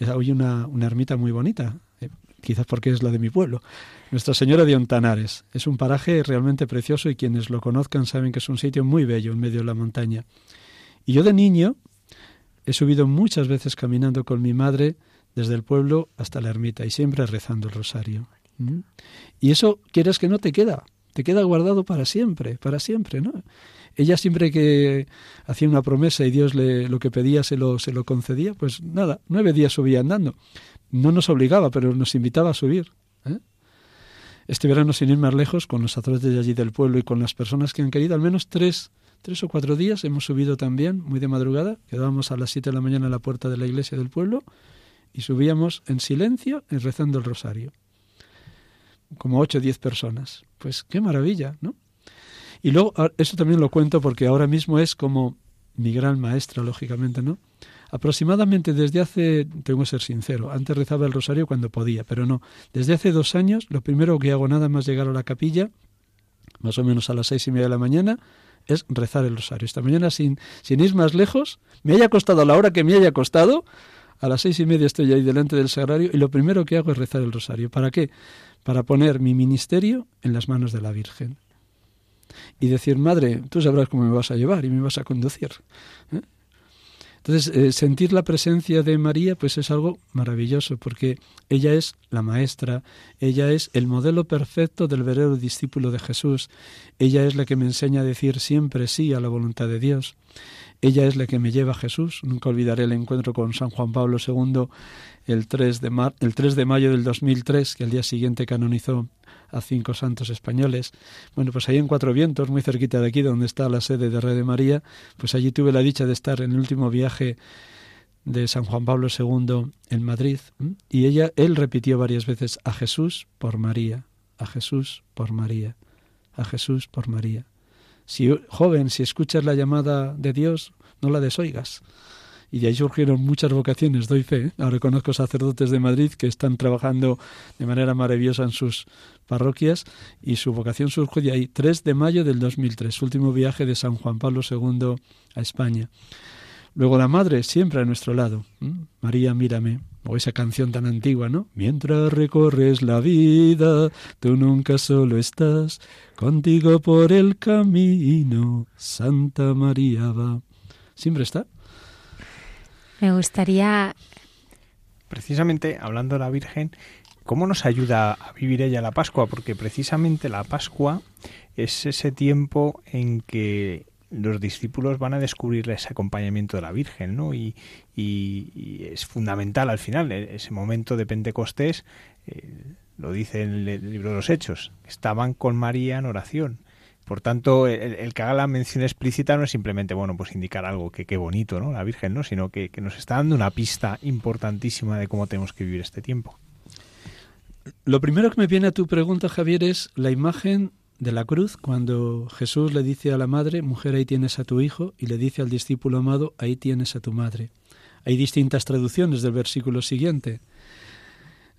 S3: hay una, una ermita muy bonita, eh, quizás porque es la de mi pueblo. Nuestra Señora de Ontanares. Es un paraje realmente precioso y quienes lo conozcan saben que es un sitio muy bello en medio de la montaña. Y yo de niño, He subido muchas veces caminando con mi madre desde el pueblo hasta la ermita y siempre rezando el rosario. Y eso, quieras que no, te queda, te queda guardado para siempre, para siempre, ¿no? Ella siempre que hacía una promesa y Dios le, lo que pedía se lo, se lo concedía, pues nada, nueve días subía andando. No nos obligaba, pero nos invitaba a subir. ¿eh? Este verano, sin ir más lejos, con los sacerdotes de allí del pueblo y con las personas que han querido, al menos tres tres o cuatro días hemos subido también, muy de madrugada, quedábamos a las siete de la mañana a la puerta de la iglesia del pueblo y subíamos en silencio rezando el rosario. Como ocho o diez personas. Pues qué maravilla, ¿no? Y luego, ah, eso también lo cuento porque ahora mismo es como mi gran maestra, lógicamente, ¿no? Aproximadamente desde hace, tengo que ser sincero, antes rezaba el rosario cuando podía, pero no. Desde hace dos años, lo primero que hago nada más llegar a la capilla, más o menos a las seis y media de la mañana, es rezar el rosario. Esta mañana, sin, sin ir más lejos, me haya costado la hora que me haya costado, A las seis y media estoy ahí delante del sagrario y lo primero que hago es rezar el rosario. ¿Para qué? Para poner mi ministerio en las manos de la Virgen. Y decir, madre, tú sabrás cómo me vas a llevar y me vas a conducir. Entonces, eh, sentir la presencia de María, pues es algo maravilloso, porque ella es la maestra, ella es el modelo perfecto del verdadero discípulo de Jesús, ella es la que me enseña a decir siempre sí a la voluntad de Dios, ella es la que me lleva a Jesús. Nunca olvidaré el encuentro con San Juan Pablo II el 3 de, el 3 de mayo del 2003, que al día siguiente canonizó a cinco santos españoles. Bueno, pues ahí en Cuatro Vientos, muy cerquita de aquí, donde está la sede de Red de María, pues allí tuve la dicha de estar en el último viaje de San Juan Pablo II en Madrid. Y ella, él repitió varias veces a Jesús por María, a Jesús por María, a Jesús por María. Si joven, si escuchas la llamada de Dios, no la desoigas y de ahí surgieron muchas vocaciones, doy fe. Ahora conozco sacerdotes de Madrid que están trabajando de manera maravillosa en sus parroquias y su vocación surgió de ahí, 3 de mayo del 2003, último viaje de San Juan Pablo II a España. Luego la madre siempre a nuestro lado. María, mírame. O esa canción tan antigua, ¿no? Mientras recorres la vida, tú nunca solo estás, contigo por el camino, Santa María va. Siempre está.
S1: Me gustaría...
S2: Precisamente, hablando de la Virgen, ¿cómo nos ayuda a vivir ella la Pascua? Porque precisamente la Pascua es ese tiempo en que los discípulos van a descubrir ese acompañamiento de la Virgen, ¿no? Y, es fundamental al final, e-, ese momento de Pentecostés, eh, lo dice en el libro de los Hechos, estaban con María en oración. Por tanto, el, que haga la mención explícita no es simplemente, bueno, pues indicar algo que qué bonito, ¿no? La Virgen, ¿no? Sino que, que, nos está dando una pista importantísima de cómo tenemos que vivir este tiempo.
S3: Lo primero que me viene a tu pregunta, Javier, es la imagen de la cruz cuando Jesús le dice a la madre, mujer, ahí tienes a tu hijo, y le dice al discípulo amado, ahí tienes a tu madre. Hay distintas traducciones del versículo siguiente.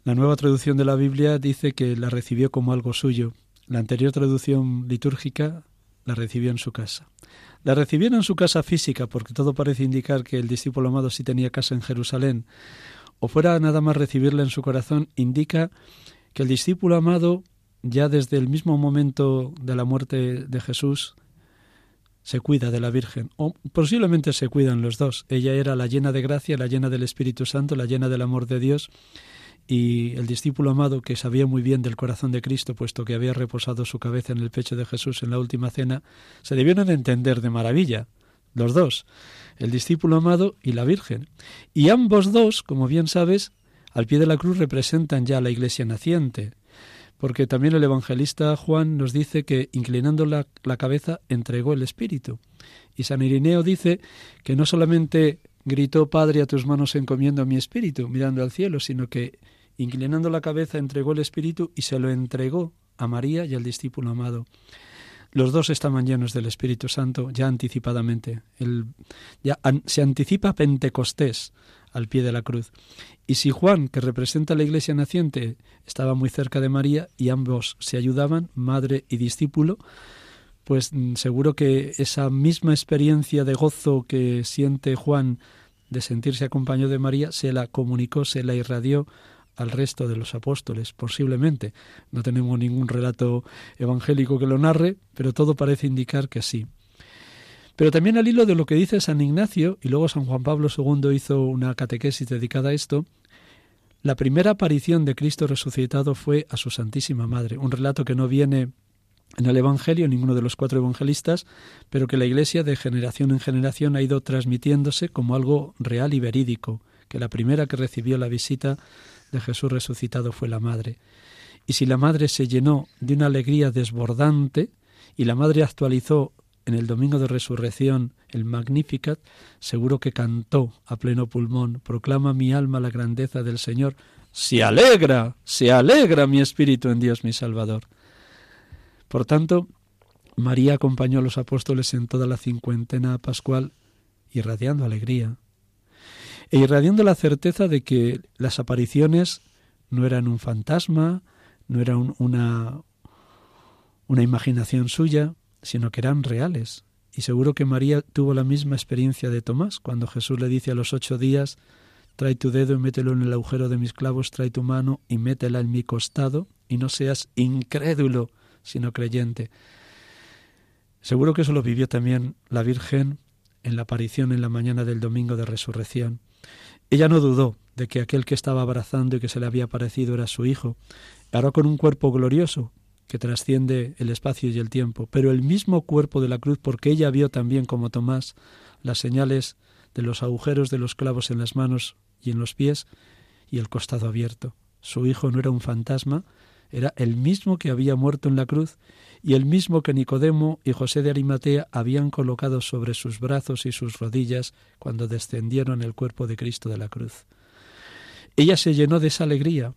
S3: La nueva traducción de la Biblia dice que la recibió como algo suyo. La anterior traducción litúrgica la recibió en su casa. La recibieron en su casa física, porque todo parece indicar que el discípulo amado sí tenía casa en Jerusalén, o fuera nada más recibirla en su corazón, indica que el discípulo amado, ya desde el mismo momento de la muerte de Jesús, se cuida de la Virgen, o posiblemente se cuidan los dos. Ella era la llena de gracia, la llena del Espíritu Santo, la llena del amor de Dios, y el discípulo amado, que sabía muy bien del corazón de Cristo, puesto que había reposado su cabeza en el pecho de Jesús en la última cena, se debieron entender de maravilla, los dos, el discípulo amado y la Virgen. Y ambos dos, como bien sabes, al pie de la cruz representan ya la iglesia naciente, porque también el evangelista Juan nos dice que inclinando la, la cabeza entregó el Espíritu. Y San Irineo dice que no solamente gritó Padre a tus manos encomiendo mi espíritu, mirando al cielo, sino que Inclinando la cabeza entregó el Espíritu y se lo entregó a María y al discípulo amado. Los dos estaban llenos del Espíritu Santo ya anticipadamente. ya se anticipa Pentecostés al pie de la cruz. Y si Juan, que representa la iglesia naciente, estaba muy cerca de María y ambos se ayudaban, madre y discípulo, pues mm, seguro que esa misma experiencia de gozo que siente Juan de sentirse acompañado de María se la comunicó, se la irradió al resto de los apóstoles, posiblemente. No tenemos ningún relato evangélico que lo narre, pero todo parece indicar que sí. Pero también al hilo de lo que dice San Ignacio, y luego San Juan Pablo II hizo una catequesis dedicada a esto, la primera aparición de Cristo resucitado fue a su Santísima Madre, un relato que no viene en el Evangelio, ninguno de los cuatro evangelistas, pero que la Iglesia de generación en generación ha ido transmitiéndose como algo real y verídico, que la primera que recibió la visita de Jesús resucitado fue la madre. Y si la madre se llenó de una alegría desbordante y la madre actualizó en el domingo de resurrección el Magnificat, seguro que cantó a pleno pulmón, proclama mi alma la grandeza del Señor, se alegra, se alegra mi espíritu en Dios mi Salvador. Por tanto, María acompañó a los apóstoles en toda la cincuentena pascual, irradiando alegría, e irradiando la certeza de que las apariciones no eran un fantasma, no eran una, una imaginación suya, sino que eran reales. Y seguro que María tuvo la misma experiencia de Tomás, cuando Jesús le dice a los ocho días, trae tu dedo y mételo en el agujero de mis clavos, trae tu mano y métela en mi costado, y no seas incrédulo, sino creyente. Seguro que eso lo vivió también la Virgen en la aparición en la mañana del domingo de resurrección. Ella no dudó de que aquel que estaba abrazando y que se le había aparecido era su hijo, ahora con un cuerpo glorioso que trasciende el espacio y el tiempo, pero el mismo cuerpo de la cruz, porque ella vio también como Tomás las señales de los agujeros de los clavos en las manos y en los pies y el costado abierto. Su hijo no era un fantasma, era el mismo que había muerto en la cruz y el mismo que Nicodemo y José de Arimatea habían colocado sobre sus brazos y sus rodillas cuando descendieron el cuerpo de Cristo de la cruz. Ella se llenó de esa alegría.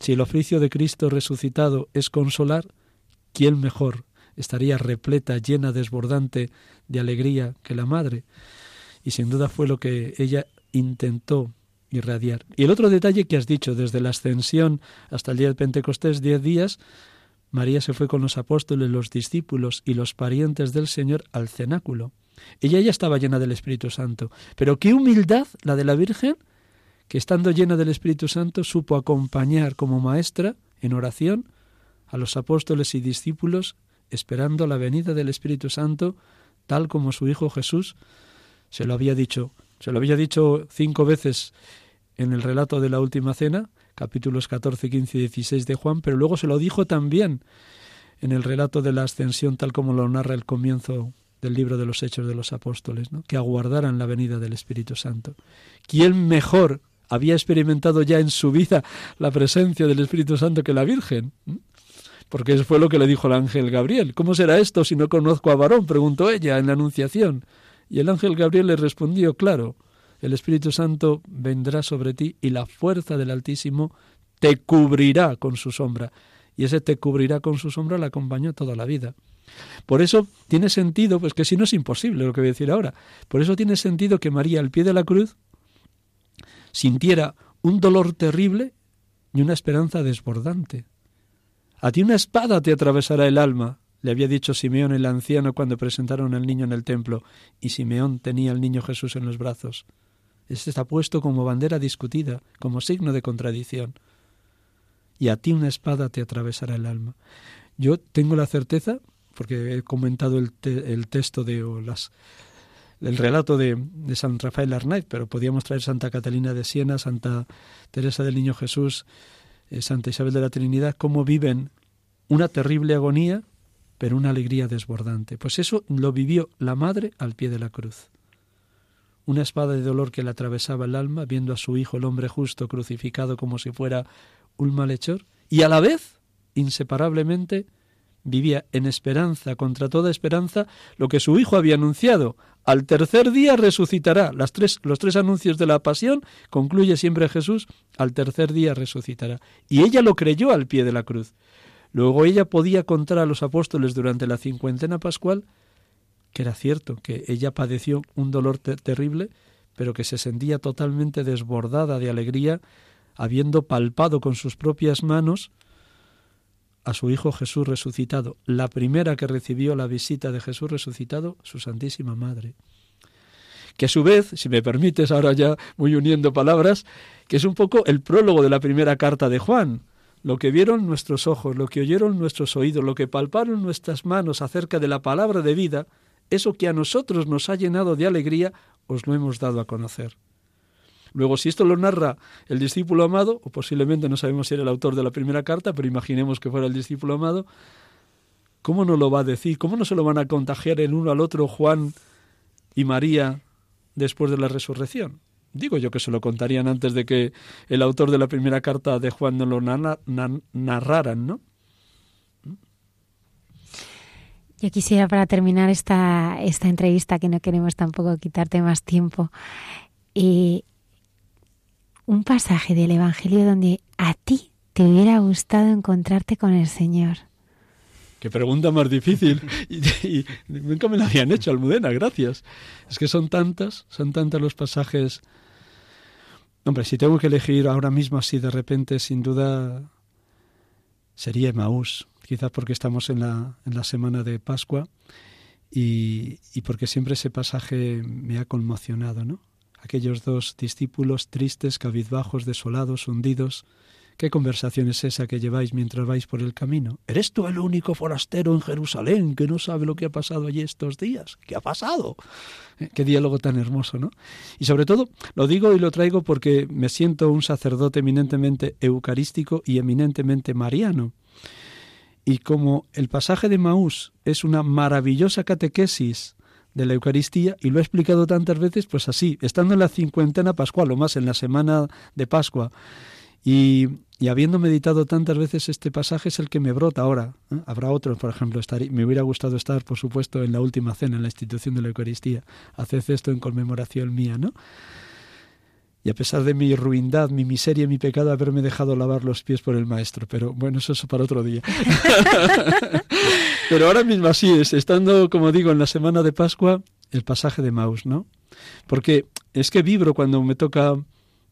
S3: Si el oficio de Cristo resucitado es consolar, ¿quién mejor estaría repleta, llena, desbordante de alegría que la madre? Y sin duda fue lo que ella intentó irradiar. Y el otro detalle que has dicho, desde la ascensión hasta el día de Pentecostés, diez días, María se fue con los apóstoles, los discípulos y los parientes del Señor al cenáculo. Ella ya estaba llena del Espíritu Santo. Pero qué humildad la de la Virgen, que estando llena del Espíritu Santo supo acompañar como maestra en oración a los apóstoles y discípulos, esperando la venida del Espíritu Santo, tal como su Hijo Jesús se lo había dicho. Se lo había dicho cinco veces en el relato de la última cena, capítulos 14, 15 y 16 de Juan, pero luego se lo dijo también en el relato de la ascensión, tal como lo narra el comienzo del libro de los Hechos de los Apóstoles, ¿no? que aguardaran la venida del Espíritu Santo. ¿Quién mejor había experimentado ya en su vida la presencia del Espíritu Santo que la Virgen? ¿Mm? Porque eso fue lo que le dijo el ángel Gabriel. ¿Cómo será esto si no conozco a varón? preguntó ella en la Anunciación. Y el ángel Gabriel le respondió, claro, el Espíritu Santo vendrá sobre ti y la fuerza del Altísimo te cubrirá con su sombra. Y ese te cubrirá con su sombra la acompañó toda la vida. Por eso tiene sentido, pues que si no es imposible lo que voy a decir ahora, por eso tiene sentido que María al pie de la cruz sintiera un dolor terrible y una esperanza desbordante. A ti una espada te atravesará el alma, le había dicho Simeón el anciano cuando presentaron al niño en el templo, y Simeón tenía al niño Jesús en los brazos. Este está puesto como bandera discutida, como signo de contradicción. Y a ti una espada te atravesará el alma. Yo tengo la certeza, porque he comentado el, el texto de las, el relato de, de, San Rafael Arnaiz, pero podíamos traer Santa Catalina de Siena, Santa Teresa del Niño Jesús, eh, Santa Isabel de la Trinidad, cómo viven una terrible agonía, pero una alegría desbordante. Pues eso lo vivió la madre al pie de la cruz una espada de dolor que le atravesaba el alma, viendo a su hijo, el hombre justo, crucificado como si fuera un malhechor, y a la vez, inseparablemente, vivía en esperanza, contra toda esperanza, lo que su hijo había anunciado. Al tercer día resucitará. Las tres, los tres anuncios de la pasión concluye siempre Jesús, al tercer día resucitará. Y ella lo creyó al pie de la cruz. Luego ella podía contar a los apóstoles durante la cincuentena pascual que era cierto, que ella padeció un dolor terrible, pero que se sentía totalmente desbordada de alegría, habiendo palpado con sus propias manos a su Hijo Jesús resucitado, la primera que recibió la visita de Jesús resucitado, su Santísima Madre. Que a su vez, si me permites ahora ya muy uniendo palabras, que es un poco el prólogo de la primera carta de Juan, lo que vieron nuestros ojos, lo que oyeron nuestros oídos, lo que palparon nuestras manos acerca de la palabra de vida, eso que a nosotros nos ha llenado de alegría, os lo hemos dado a conocer. Luego, si esto lo narra el discípulo amado, o posiblemente no sabemos si era el autor de la primera carta, pero imaginemos que fuera el discípulo amado, ¿cómo no lo va a decir? ¿Cómo no se lo van a contagiar el uno al otro Juan y María después de la resurrección? Digo yo que se lo contarían antes de que el autor de la primera carta de Juan no lo narraran, ¿no?
S1: Yo quisiera para terminar esta, esta entrevista, que no queremos tampoco quitarte más tiempo, y un pasaje del Evangelio donde a ti te hubiera gustado encontrarte con el Señor.
S3: Qué pregunta más difícil. Y, nunca me la habían hecho, Almudena, gracias. Es que son tantas, son tantas los pasajes. Hombre, si tengo que elegir ahora mismo así de repente, sin duda sería Emaús quizás porque estamos en la, en la semana de Pascua y, y, porque siempre ese pasaje me ha conmocionado, ¿no? aquellos dos discípulos tristes, cabizbajos, desolados, hundidos. ¿Qué conversación es esa que lleváis mientras vais por el camino? ¿Eres tú el único forastero en Jerusalén que no sabe lo que ha pasado allí estos días? ¿Qué ha pasado? Eh, qué diálogo tan hermoso, ¿no? Y sobre todo, lo digo y lo traigo porque me siento un sacerdote eminentemente eucarístico y eminentemente mariano. Y como el pasaje de Maús es una maravillosa catequesis de la Eucaristía y lo he explicado tantas veces, pues así, estando en la cincuentena pascual o más en la semana de Pascua y, habiendo meditado tantas veces este pasaje es el que me brota ahora. ¿eh? Habrá otros, por ejemplo, estar, me hubiera gustado estar, por supuesto, en la última cena, en la institución de la Eucaristía. Haced esto en conmemoración mía, ¿no? Y a pesar de mi ruindad, mi miseria y mi pecado, haberme dejado lavar los pies por el Maestro. Pero bueno, eso es para otro día. Pero ahora mismo así es, estando, como digo, en la semana de Pascua, el pasaje de Maus, ¿no? Porque es que vibro cuando me toca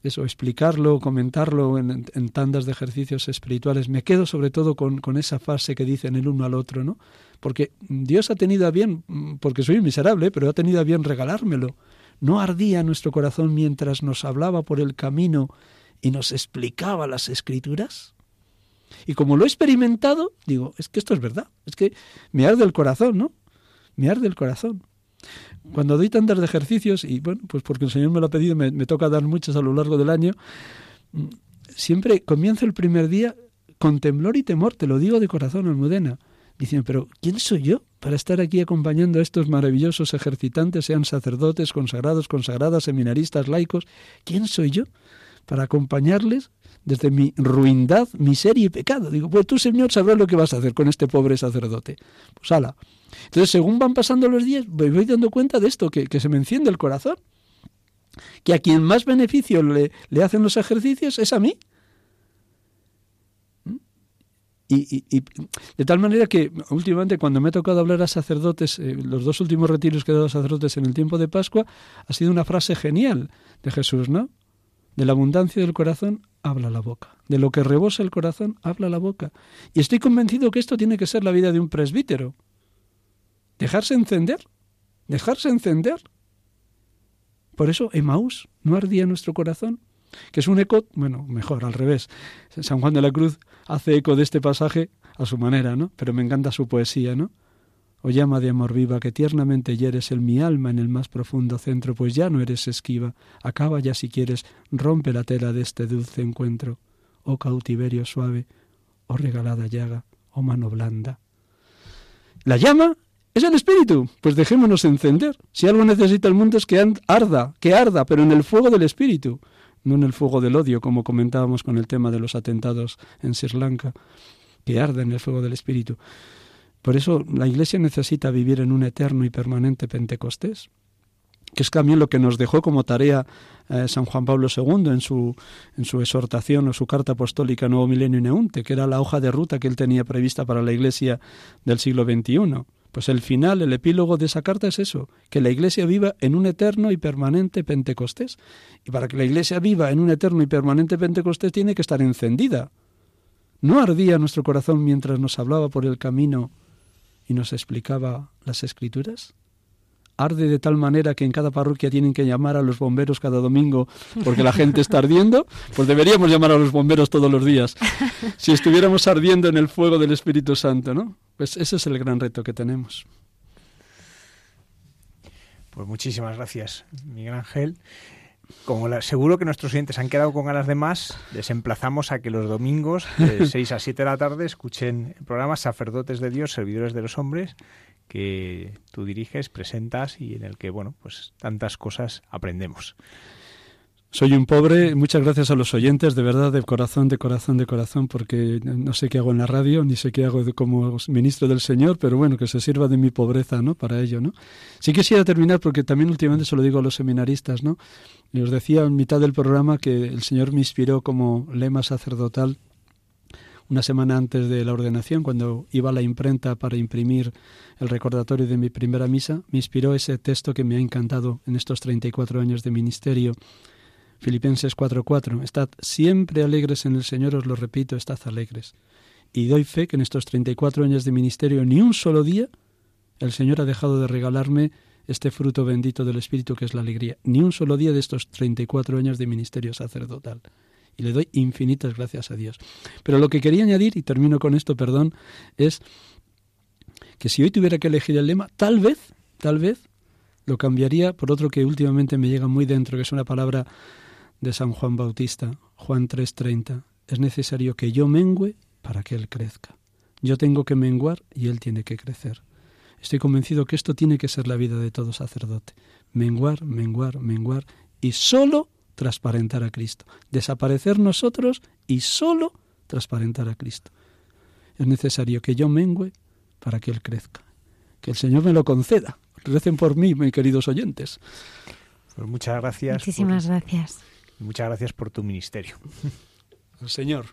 S3: eso, explicarlo, comentarlo en, tandas de ejercicios espirituales. Me quedo sobre todo con, con, esa fase que dicen el uno al otro, ¿no? Porque Dios ha tenido a bien, porque soy miserable, pero ha tenido a bien regalármelo. No ardía nuestro corazón mientras nos hablaba por el camino y nos explicaba las escrituras. Y como lo he experimentado, digo, es que esto es verdad, es que me arde el corazón, ¿no? Me arde el corazón. Cuando doy tantas de ejercicios, y bueno, pues porque el Señor me lo ha pedido, me, toca dar muchos a lo largo del año, siempre comienzo el primer día con temblor y temor, te lo digo de corazón, Almudena, diciendo, pero ¿quién soy yo para estar aquí acompañando a estos maravillosos ejercitantes, sean sacerdotes, consagrados, consagradas, seminaristas, laicos? ¿Quién soy yo para acompañarles desde mi ruindad, miseria y pecado. Digo, pues tú, Señor, sabrás lo que vas a hacer con este pobre sacerdote. Pues ala. Entonces, según van pasando los días, me voy dando cuenta de esto, que, se me enciende el corazón. Que a quien más beneficio le, le hacen los ejercicios es a mí. ¿Mm? Y, de tal manera que últimamente cuando me ha tocado hablar a sacerdotes, eh, los dos últimos retiros que he dado a sacerdotes en el tiempo de Pascua, ha sido una frase genial de Jesús, ¿no? De la abundancia del corazón habla la boca. De lo que rebosa el corazón habla la boca. Y estoy convencido que esto tiene que ser la vida de un presbítero. Dejarse encender. Dejarse encender. Por eso Emaús no ardía nuestro corazón. Que es un eco, bueno, mejor, al revés. San Juan de la Cruz hace eco de este pasaje a su manera, ¿no? Pero me encanta su poesía, ¿no? Oh llama de amor viva que tiernamente hieres en mi alma en el más profundo centro, pues ya no eres esquiva. Acaba ya si quieres, rompe la tela de este dulce encuentro. Oh cautiverio suave, oh regalada llaga, oh mano blanda. La llama es el espíritu, pues dejémonos encender. Si algo necesita el mundo es que arda, que arda, pero en el fuego del espíritu, no en el fuego del odio, como comentábamos con el tema de los atentados en Sri Lanka, que arda en el fuego del espíritu. Por eso la Iglesia necesita vivir en un eterno y permanente Pentecostés, que es también lo que nos dejó como tarea eh, San Juan Pablo II en su, en su exhortación o su carta apostólica Nuevo Milenio Neunte, que era la hoja de ruta que él tenía prevista para la Iglesia del siglo XXI. Pues el final, el epílogo de esa carta es eso, que la Iglesia viva en un eterno y permanente Pentecostés. Y para que la Iglesia viva en un eterno y permanente Pentecostés tiene que estar encendida. ¿No ardía nuestro corazón mientras nos hablaba por el camino y nos explicaba las escrituras? Arde de tal manera que en cada parroquia tienen que llamar a los bomberos cada domingo porque la gente está ardiendo, pues deberíamos llamar a los bomberos todos los días. Si estuviéramos ardiendo en el fuego del Espíritu Santo, ¿no? Pues ese es el gran reto que tenemos.
S2: Pues muchísimas gracias, Miguel Ángel. Como seguro que nuestros oyentes han quedado con ganas de más, les emplazamos a que los domingos de 6 a 7 de la tarde escuchen el programa Sacerdotes de Dios, Servidores de los Hombres, que tú diriges, presentas y en el que, bueno, pues tantas cosas aprendemos.
S3: Soy un pobre, muchas gracias a los oyentes, de verdad, de corazón, de corazón, de corazón, porque no sé qué hago en la radio, ni sé qué hago como ministro del Señor, pero bueno, que se sirva de mi pobreza, ¿no? Para ello, ¿no? Sí quisiera terminar, porque también últimamente se lo digo a los seminaristas, ¿no? Y os decía en mitad del programa que el Señor me inspiró como lema sacerdotal una semana antes de la ordenación, cuando iba a la imprenta para imprimir el recordatorio de mi primera misa, me inspiró ese texto que me ha encantado en estos 34 años de ministerio. Filipenses 4:4. Estad siempre alegres en el Señor, os lo repito, estad alegres. Y doy fe que en estos 34 años de ministerio, ni un solo día, el Señor ha dejado de regalarme este fruto bendito del Espíritu que es la alegría. Ni un solo día de estos 34 años de ministerio sacerdotal. Y le doy infinitas gracias a Dios. Pero lo que quería añadir, y termino con esto, perdón, es que si hoy tuviera que elegir el lema, tal vez, tal vez, lo cambiaría por otro que últimamente me llega muy dentro, que es una palabra de San Juan Bautista, Juan 3:30. Es necesario que yo mengüe para que Él crezca. Yo tengo que menguar y Él tiene que crecer. Estoy convencido que esto tiene que ser la vida de todo sacerdote. Menguar, menguar, menguar y solo transparentar a Cristo. Desaparecer nosotros y solo transparentar a Cristo. Es necesario que yo mengüe para que Él crezca. Que el Señor me lo conceda. Recen por mí, mis queridos oyentes.
S2: Pues muchas gracias.
S1: Muchísimas gracias.
S2: Muchas gracias por tu ministerio.
S3: Señor.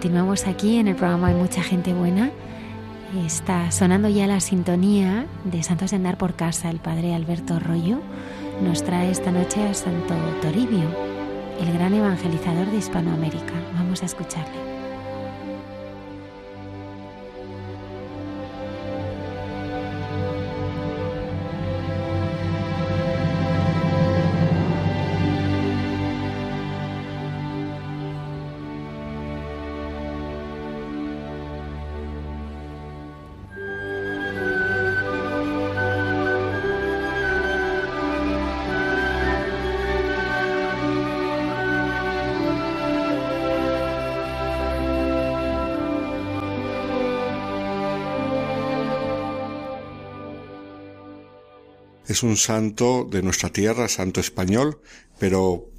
S1: Continuamos aquí en el programa Hay mucha gente buena. Está sonando ya la sintonía de Santos de Andar por Casa. El padre Alberto Rollo nos trae esta noche a Santo Toribio, el gran evangelizador de Hispanoamérica. Vamos a escucharle.
S4: Es un santo de nuestra tierra, santo español, pero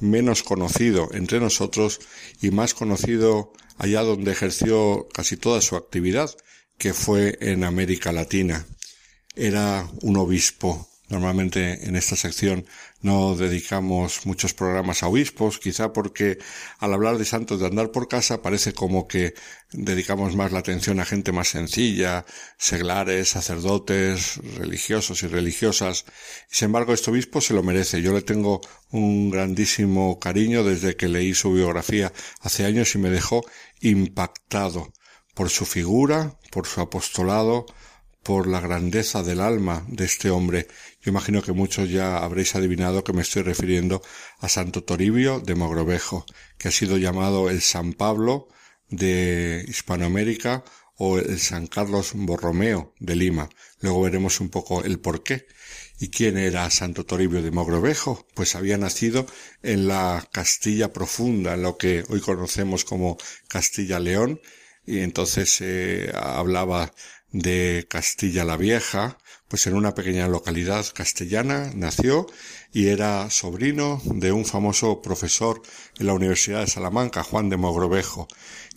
S4: menos conocido entre nosotros y más conocido allá donde ejerció casi toda su actividad, que fue en América Latina. Era un obispo Normalmente en esta sección no dedicamos muchos programas a obispos, quizá porque al hablar de santos de andar por casa parece como que dedicamos más la atención a gente más sencilla, seglares, sacerdotes, religiosos y religiosas. sin embargo, este obispo se lo merece. Yo le tengo un grandísimo cariño desde que leí su biografía hace años y me dejó impactado por su figura, por su apostolado, por la grandeza del alma de este hombre. Yo imagino que muchos ya habréis adivinado que me estoy refiriendo a Santo Toribio de Mogrovejo, que ha sido llamado el San Pablo de Hispanoamérica o el San Carlos Borromeo de Lima. Luego veremos un poco el por qué. ¿Y quién era Santo Toribio de Mogrovejo? Pues había nacido en la Castilla profunda, en lo que hoy conocemos como Castilla León, y entonces se hablaba de Castilla la Vieja, pues en una pequeña localidad castellana nació y era sobrino de un famoso profesor en la Universidad de Salamanca, Juan de Mogrovejo.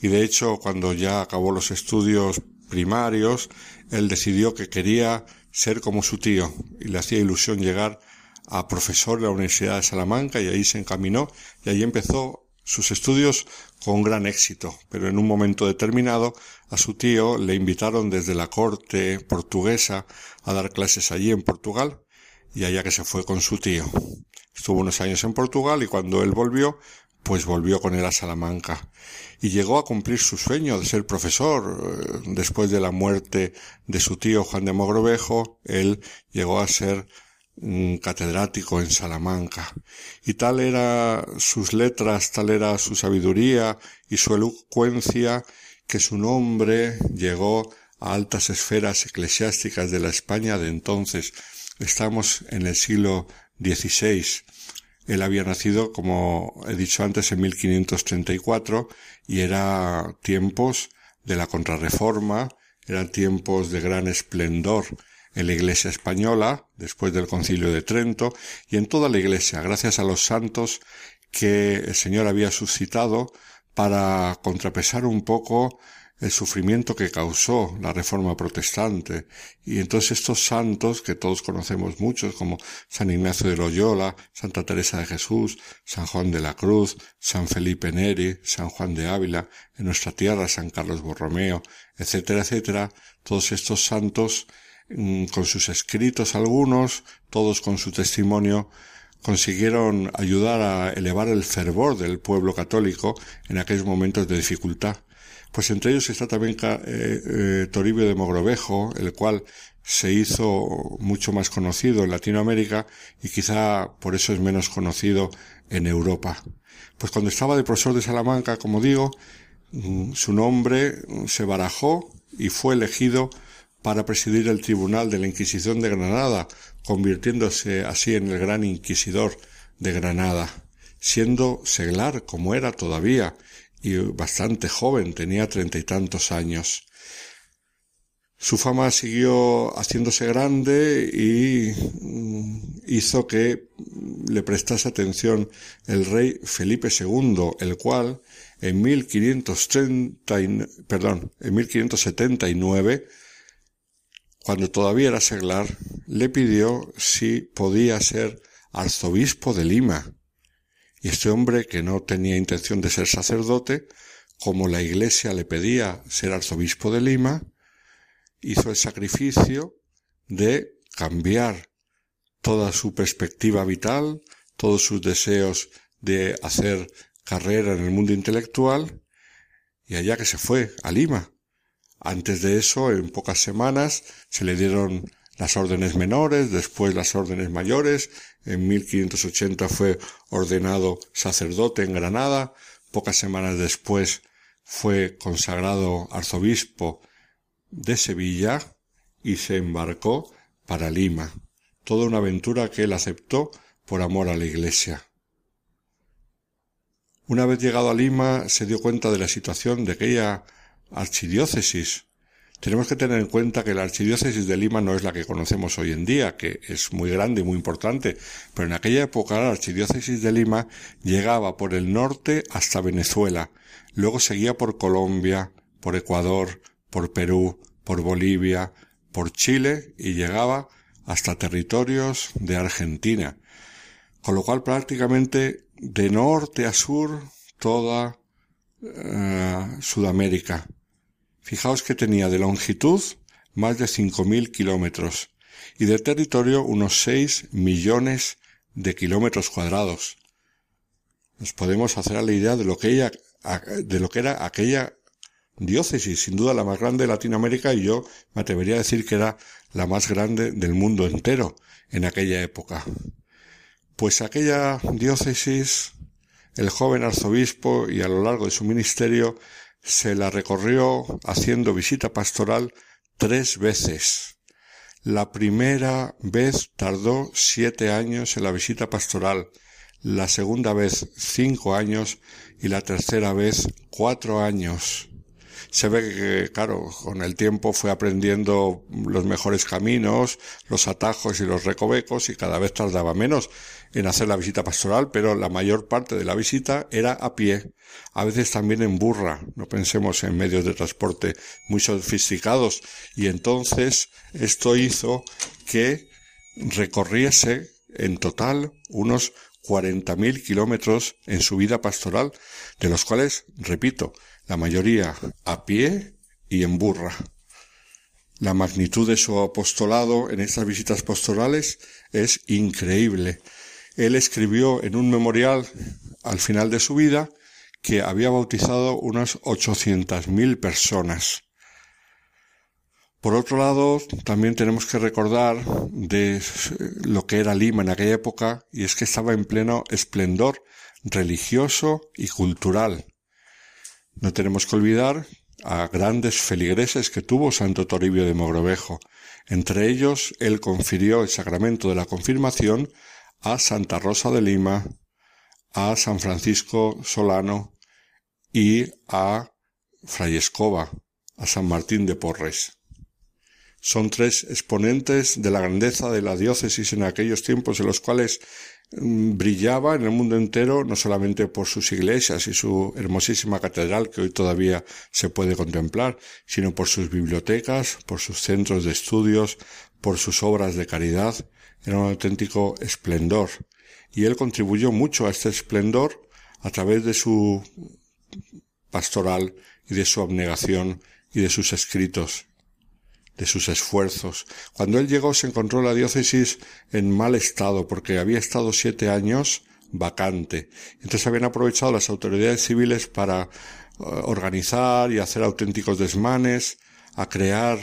S4: Y de hecho, cuando ya acabó los estudios primarios, él decidió que quería ser como su tío y le hacía ilusión llegar a profesor de la Universidad de Salamanca y ahí se encaminó y ahí empezó sus estudios con gran éxito, pero en un momento determinado a su tío le invitaron desde la corte portuguesa a dar clases allí en Portugal y allá que se fue con su tío. Estuvo unos años en Portugal y cuando él volvió, pues volvió con él a Salamanca y llegó a cumplir su sueño de ser profesor. Después de la muerte de su tío Juan de Mogrovejo, él llegó a ser un catedrático en Salamanca. Y tal era sus letras, tal era su sabiduría y su elocuencia, que su nombre llegó a altas esferas eclesiásticas de la España de entonces. Estamos en el siglo XVI. Él había nacido, como he dicho antes, en 1534 y era tiempos de la contrarreforma, eran tiempos de gran esplendor en la Iglesia española, después del Concilio de Trento, y en toda la Iglesia, gracias a los santos que el Señor había suscitado para contrapesar un poco el sufrimiento que causó la reforma protestante. Y entonces estos santos, que todos conocemos muchos, como San Ignacio de Loyola, Santa Teresa de Jesús, San Juan de la Cruz, San Felipe Neri, San Juan de Ávila, en nuestra tierra San Carlos Borromeo, etcétera, etcétera, todos estos santos Mm, con sus escritos algunos, todos con su testimonio, consiguieron ayudar a elevar el fervor del pueblo católico en aquellos momentos de dificultad. Pues entre ellos está también eh, eh, Toribio de Mogrovejo, el cual se hizo mucho más conocido en Latinoamérica y quizá por eso es menos conocido en Europa. Pues cuando estaba de profesor de Salamanca, como digo, mm, su nombre se barajó y fue elegido para presidir el Tribunal de la Inquisición de Granada, convirtiéndose así en el gran inquisidor de Granada, siendo seglar como era todavía y bastante joven, tenía treinta y tantos años. Su fama siguió haciéndose grande y mm, hizo que le prestase atención el rey Felipe II, el cual en 1530, perdón, en 1579 cuando todavía era seglar, le pidió si podía ser arzobispo de Lima. Y este hombre, que no tenía intención de ser sacerdote, como la iglesia le pedía ser arzobispo de Lima, hizo el sacrificio de cambiar toda su perspectiva vital, todos sus deseos de hacer carrera en el mundo intelectual, y allá que se fue, a Lima, antes de eso, en pocas semanas, se le dieron las órdenes menores, después las órdenes mayores. En 1580 fue ordenado sacerdote en Granada. Pocas semanas después fue consagrado arzobispo de Sevilla y se embarcó para Lima. Toda una aventura que él aceptó por amor a la Iglesia. Una vez llegado a Lima se dio cuenta de la situación de aquella archidiócesis, Tenemos que tener en cuenta que la archidiócesis de Lima no es la que conocemos hoy en día, que es muy grande y muy importante, pero en aquella época la archidiócesis de Lima llegaba por el norte hasta Venezuela, luego seguía por Colombia, por Ecuador, por Perú, por Bolivia, por Chile y llegaba hasta territorios de Argentina, con lo cual prácticamente de norte a sur toda eh, Sudamérica. Fijaos que tenía de longitud más de 5.000 kilómetros y de territorio unos 6 millones de kilómetros cuadrados. Nos podemos hacer a la idea de lo que de lo que era aquella diócesis, sin duda la más grande de Latinoamérica y yo me atrevería a decir que era la más grande del mundo entero en aquella época. Pues aquella diócesis, el joven arzobispo y a lo largo de su ministerio se la recorrió haciendo visita pastoral tres veces. La primera vez tardó siete años en la visita pastoral, la segunda vez cinco años y la tercera vez cuatro años. Se ve que, claro, con el tiempo fue aprendiendo los mejores caminos, los atajos y los recovecos y cada vez tardaba menos en hacer la visita pastoral, pero la mayor parte de la visita era a pie, a veces también en burra, no pensemos en medios de transporte muy sofisticados, y entonces esto hizo que recorriese en total unos 40.000 kilómetros en su vida pastoral, de los cuales, repito, la mayoría a pie y en burra. La magnitud de su apostolado en estas visitas pastorales es increíble. Él escribió en un memorial al final de su vida que había bautizado unas 800.000 personas. Por otro lado, también tenemos que recordar de lo que era Lima en aquella época, y es que estaba en pleno esplendor religioso y cultural. No tenemos que olvidar a grandes feligreses que tuvo Santo Toribio de Mogrovejo. Entre ellos, él confirió el sacramento de la confirmación a Santa Rosa de Lima, a San Francisco Solano y a Fray Escoba, a San Martín de Porres. Son tres exponentes de la grandeza de la diócesis en aquellos tiempos en los cuales mm, brillaba en el mundo entero no solamente por sus iglesias y su hermosísima catedral que hoy todavía se puede contemplar, sino por sus bibliotecas, por sus centros de estudios, por sus obras de caridad era un auténtico esplendor. Y él contribuyó mucho a este esplendor a través de su pastoral y de su abnegación y de sus escritos, de sus esfuerzos. Cuando él llegó se encontró la diócesis en mal estado porque había estado siete años vacante. Entonces habían aprovechado las autoridades civiles para eh, organizar y hacer auténticos desmanes, a crear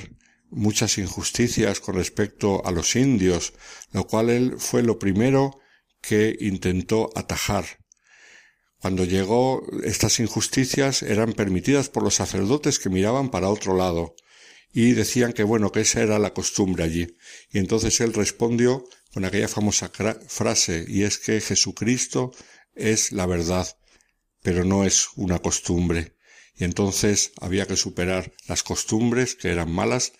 S4: muchas injusticias con respecto a los indios, lo cual él fue lo primero que intentó atajar. Cuando llegó, estas injusticias eran permitidas por los sacerdotes que miraban para otro lado y decían que bueno, que esa era la costumbre allí. Y entonces él respondió con aquella famosa frase y es que Jesucristo es la verdad, pero no es una costumbre. Y entonces había que superar las costumbres que eran malas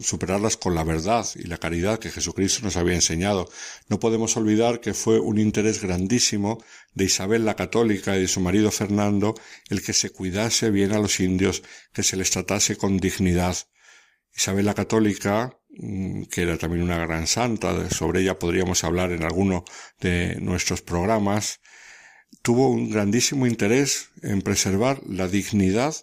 S4: superarlas con la verdad y la caridad que Jesucristo nos había enseñado. No podemos olvidar que fue un interés grandísimo de Isabel la Católica y de su marido Fernando el que se cuidase bien a los indios, que se les tratase con dignidad. Isabel la Católica, mm, que era también una gran santa, sobre ella podríamos hablar en alguno de nuestros programas, tuvo un grandísimo interés en preservar la dignidad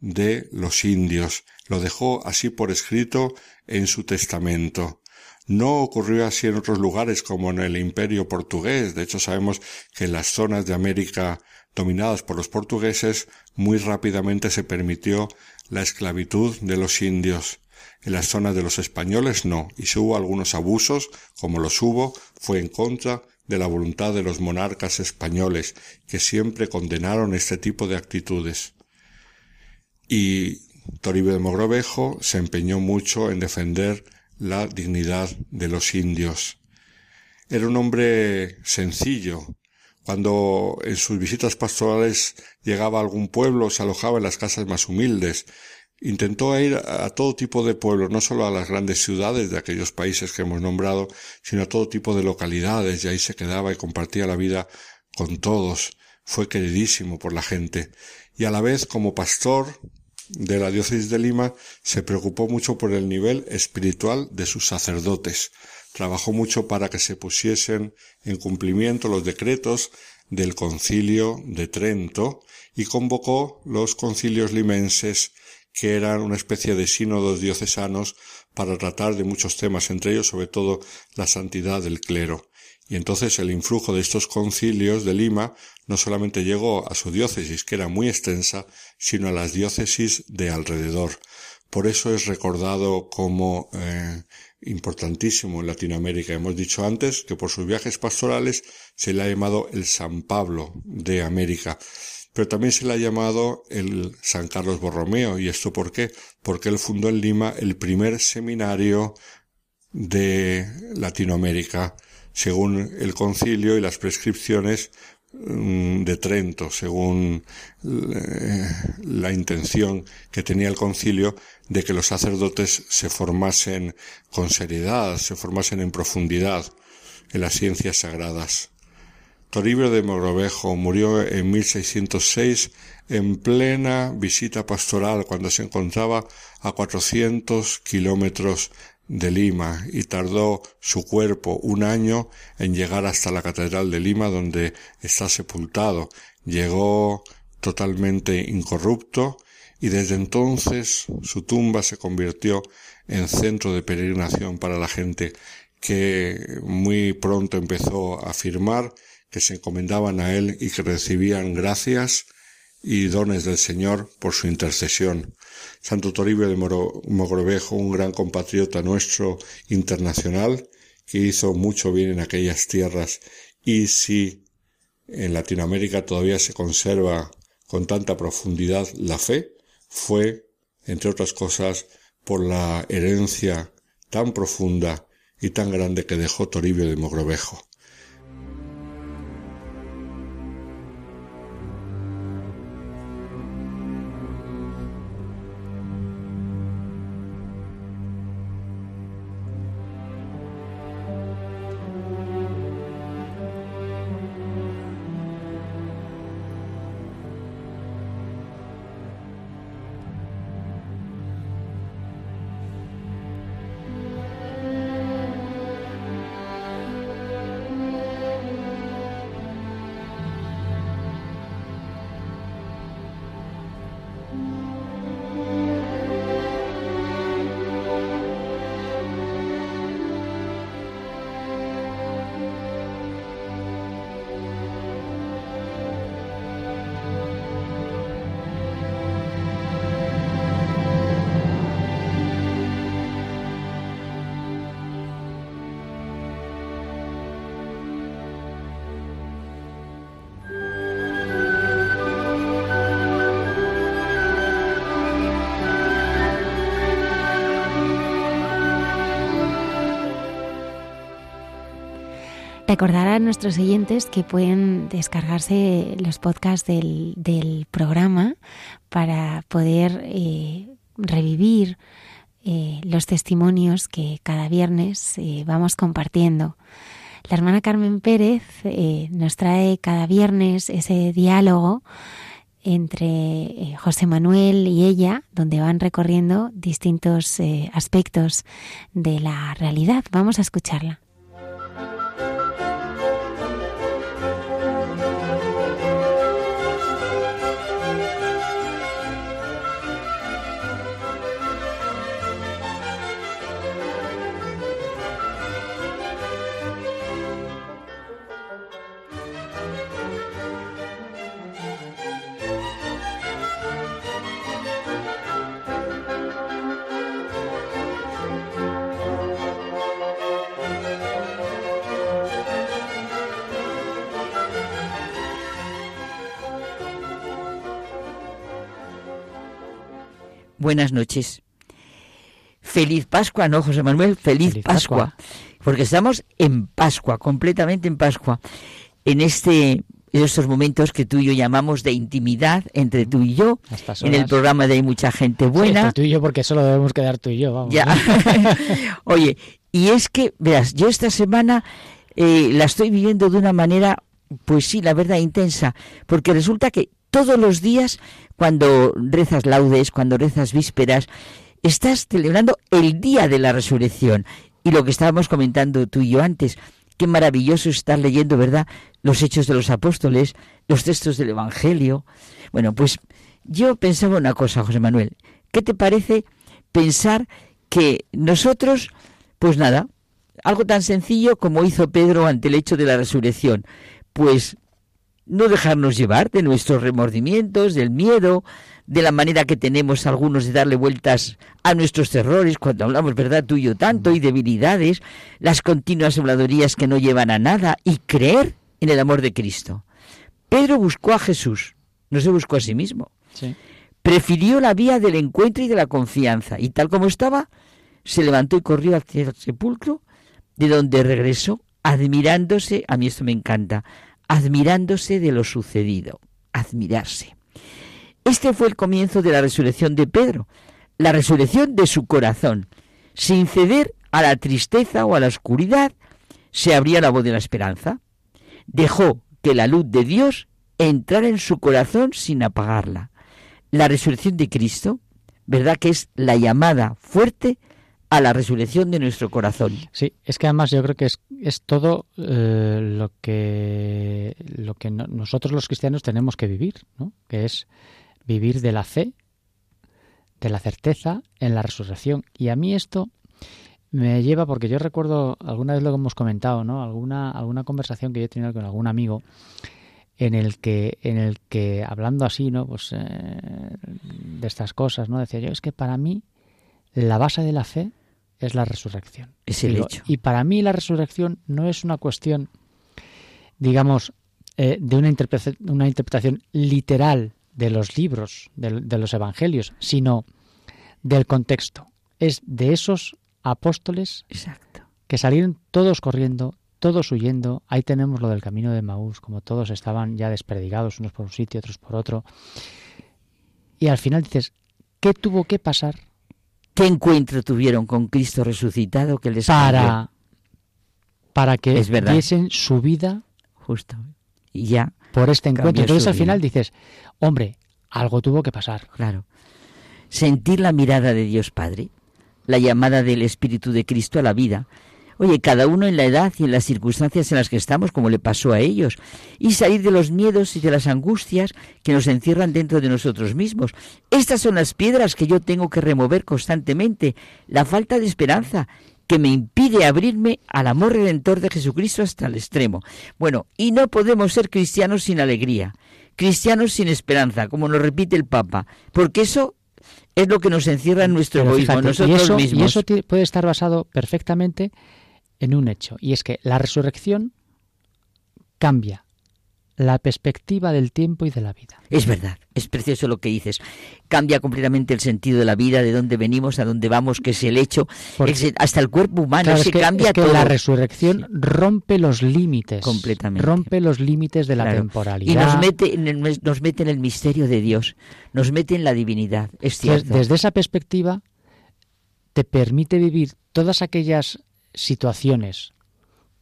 S4: de los indios. Lo dejó así por escrito en su testamento. No ocurrió así en otros lugares como en el imperio portugués. De hecho, sabemos que en las zonas de América dominadas por los portugueses muy rápidamente se permitió la esclavitud de los indios. En las zonas de los españoles no, y si hubo algunos abusos, como los hubo, fue en contra de la voluntad de los monarcas españoles, que siempre condenaron este tipo de actitudes y Toribio de Mogrovejo se empeñó mucho en defender la dignidad de los indios. Era un hombre sencillo. Cuando en sus visitas pastorales llegaba a algún pueblo se alojaba en las casas más humildes. intentó ir a todo tipo de pueblos, no solo a las grandes ciudades de aquellos países que hemos nombrado, sino a todo tipo de localidades, y ahí se quedaba y compartía la vida con todos. Fue queridísimo por la gente. Y a la vez, como pastor de la diócesis de Lima, se preocupó mucho por el nivel espiritual de sus sacerdotes. Trabajó mucho para que se pusiesen en cumplimiento los decretos del concilio de Trento y convocó los concilios limenses que eran una especie de sínodos diocesanos para tratar de muchos temas, entre ellos sobre todo la santidad del clero. Y entonces el influjo de estos concilios de Lima no solamente llegó a su diócesis, que era muy extensa, sino a las diócesis de alrededor. Por eso es recordado como eh, importantísimo en Latinoamérica. Hemos dicho antes que por sus viajes pastorales se le ha llamado el San Pablo de América pero también se le ha llamado el San Carlos Borromeo. ¿Y esto por qué? Porque él fundó en Lima el primer seminario de Latinoamérica, según el concilio y las prescripciones mm, de Trento, según eh, la intención que tenía el concilio de que los sacerdotes se formasen con seriedad, se formasen en profundidad en las ciencias sagradas. Toribio de Mogrovejo murió en 1606 en plena visita pastoral cuando se encontraba a 400 kilómetros de Lima y tardó su cuerpo un año en llegar hasta la Catedral de Lima donde está sepultado. Llegó totalmente incorrupto y desde entonces su tumba se convirtió en centro de peregrinación para la gente que muy pronto empezó a afirmar que se encomendaban a él y que recibían gracias y dones del Señor por su intercesión. Santo Toribio de Mogrovejo, un gran compatriota nuestro internacional, que hizo mucho bien en aquellas tierras y si en Latinoamérica todavía se conserva con tanta profundidad la fe, fue, entre otras cosas, por la herencia tan profunda y tan grande que dejó Toribio de Mogrovejo.
S1: Recordar a nuestros oyentes que pueden descargarse los podcasts del, programa para poder eh, revivir eh, los testimonios que cada viernes eh, vamos compartiendo. La hermana Carmen Pérez nos trae cada viernes ese diálogo entre José Manuel y ella, donde van recorriendo distintos aspectos de la realidad. Vamos a escucharla.
S5: Buenas noches. Feliz Pascua, ¿no, José Manuel? Feliz, Pascua, Porque estamos en Pascua, completamente en Pascua. En este en estos momentos que tú y yo llamamos de intimidad entre tú y yo, en el programa de Hay mucha gente buena.
S6: tú y yo porque solo debemos quedar tú y yo, vamos.
S5: Ya. Oye, y es que, verás, yo esta semana eh, la estoy viviendo de una manera, pues sí, la verdad, intensa, porque resulta que todos los días, cuando rezas laudes, cuando rezas vísperas, estás celebrando el día de la resurrección. Y lo que estábamos comentando tú y yo antes, qué maravilloso estar leyendo, ¿verdad? Los hechos de los apóstoles, los textos del Evangelio. Bueno, pues yo pensaba una cosa, José Manuel. ¿Qué te parece pensar que nosotros, pues nada, algo tan sencillo como hizo Pedro ante el hecho de la resurrección, pues no dejarnos llevar de nuestros remordimientos, del miedo, de la manera que tenemos algunos de darle vueltas a nuestros terrores cuando hablamos, ¿verdad?, tú y yo tanto, y debilidades, las continuas habladorías que no llevan a nada, y creer en el amor de Cristo. Pedro buscó a Jesús, no se buscó a sí mismo. Prefirió la vía del encuentro y de la confianza, y tal como estaba, se levantó y corrió hacia el sepulcro, de donde regresó admirándose, a mí esto me encanta, admirándose de lo sucedido, admirarse. Este fue el comienzo de la resurrección de Pedro, la resurrección de su corazón. Sin ceder a la tristeza o a la oscuridad, se abría la voz de la esperanza. Dejó que la luz de Dios entrara en su corazón sin apagarla. La resurrección de Cristo, ¿verdad que es la llamada fuerte a la resurrección de nuestro corazón?
S6: Sí, es que además yo creo que es, es todo eh, lo que, lo que nosotros los cristianos tenemos que vivir, ¿no? que es vivir de la fe, de la certeza en la resurrección. Y a mí esto me lleva, porque yo recuerdo, alguna vez lo hemos comentado, ¿no? Alguna, alguna conversación que yo he tenido con algún amigo en el que, en el que hablando así, ¿no? Pues eh, de estas cosas, ¿no? Decía yo, es que para mí la base de la fe es la resurrección.
S5: Es el hecho.
S6: Y para mí la resurrección no es una cuestión, digamos, eh, de una, interpretación, una interpretación literal de los libros, de, los evangelios, sino del contexto. Es de esos apóstoles
S5: Exacto.
S6: que salieron todos corriendo, todos huyendo. Ahí tenemos lo del camino de Maús, como todos estaban ya desperdigados, unos por un sitio, otros por otro. Y al final dices, ¿qué tuvo que pasar?
S5: ¿Qué encuentro tuvieron con Cristo resucitado que les
S6: para para que diesen su vida
S5: justo y ya
S6: por este encuentro. Entonces al final dices, hombre, algo tuvo que pasar.
S5: Claro. Sentir la mirada de Dios Padre, la llamada del Espíritu de Cristo a la vida. Oye, cada uno en la edad y en las circunstancias en las que estamos, como le pasó a ellos, y salir de los miedos y de las angustias que nos encierran dentro de nosotros mismos. Estas son las piedras que yo tengo que remover constantemente, la falta de esperanza, que me impide abrirme al amor redentor de Jesucristo hasta el extremo. Bueno, y no podemos ser cristianos sin alegría, cristianos sin esperanza, como nos repite el Papa, porque eso es lo que nos encierra en nuestro egoísmo, nosotros
S6: y eso,
S5: mismos.
S6: Y eso puede estar basado perfectamente en un hecho, y es que la resurrección cambia la perspectiva del tiempo y de la vida.
S5: Es verdad, es precioso lo que dices. Cambia completamente el sentido de la vida, de dónde venimos, a dónde vamos, que es el hecho, hasta el cuerpo humano, se cambia
S6: que La resurrección rompe los límites.
S5: Completamente.
S6: Rompe los límites de la temporalidad.
S5: Y nos mete, en el, nos mete en el misterio de Dios, nos mete en la divinidad, es cierto.
S6: desde esa perspectiva, te permite vivir todas aquellas situaciones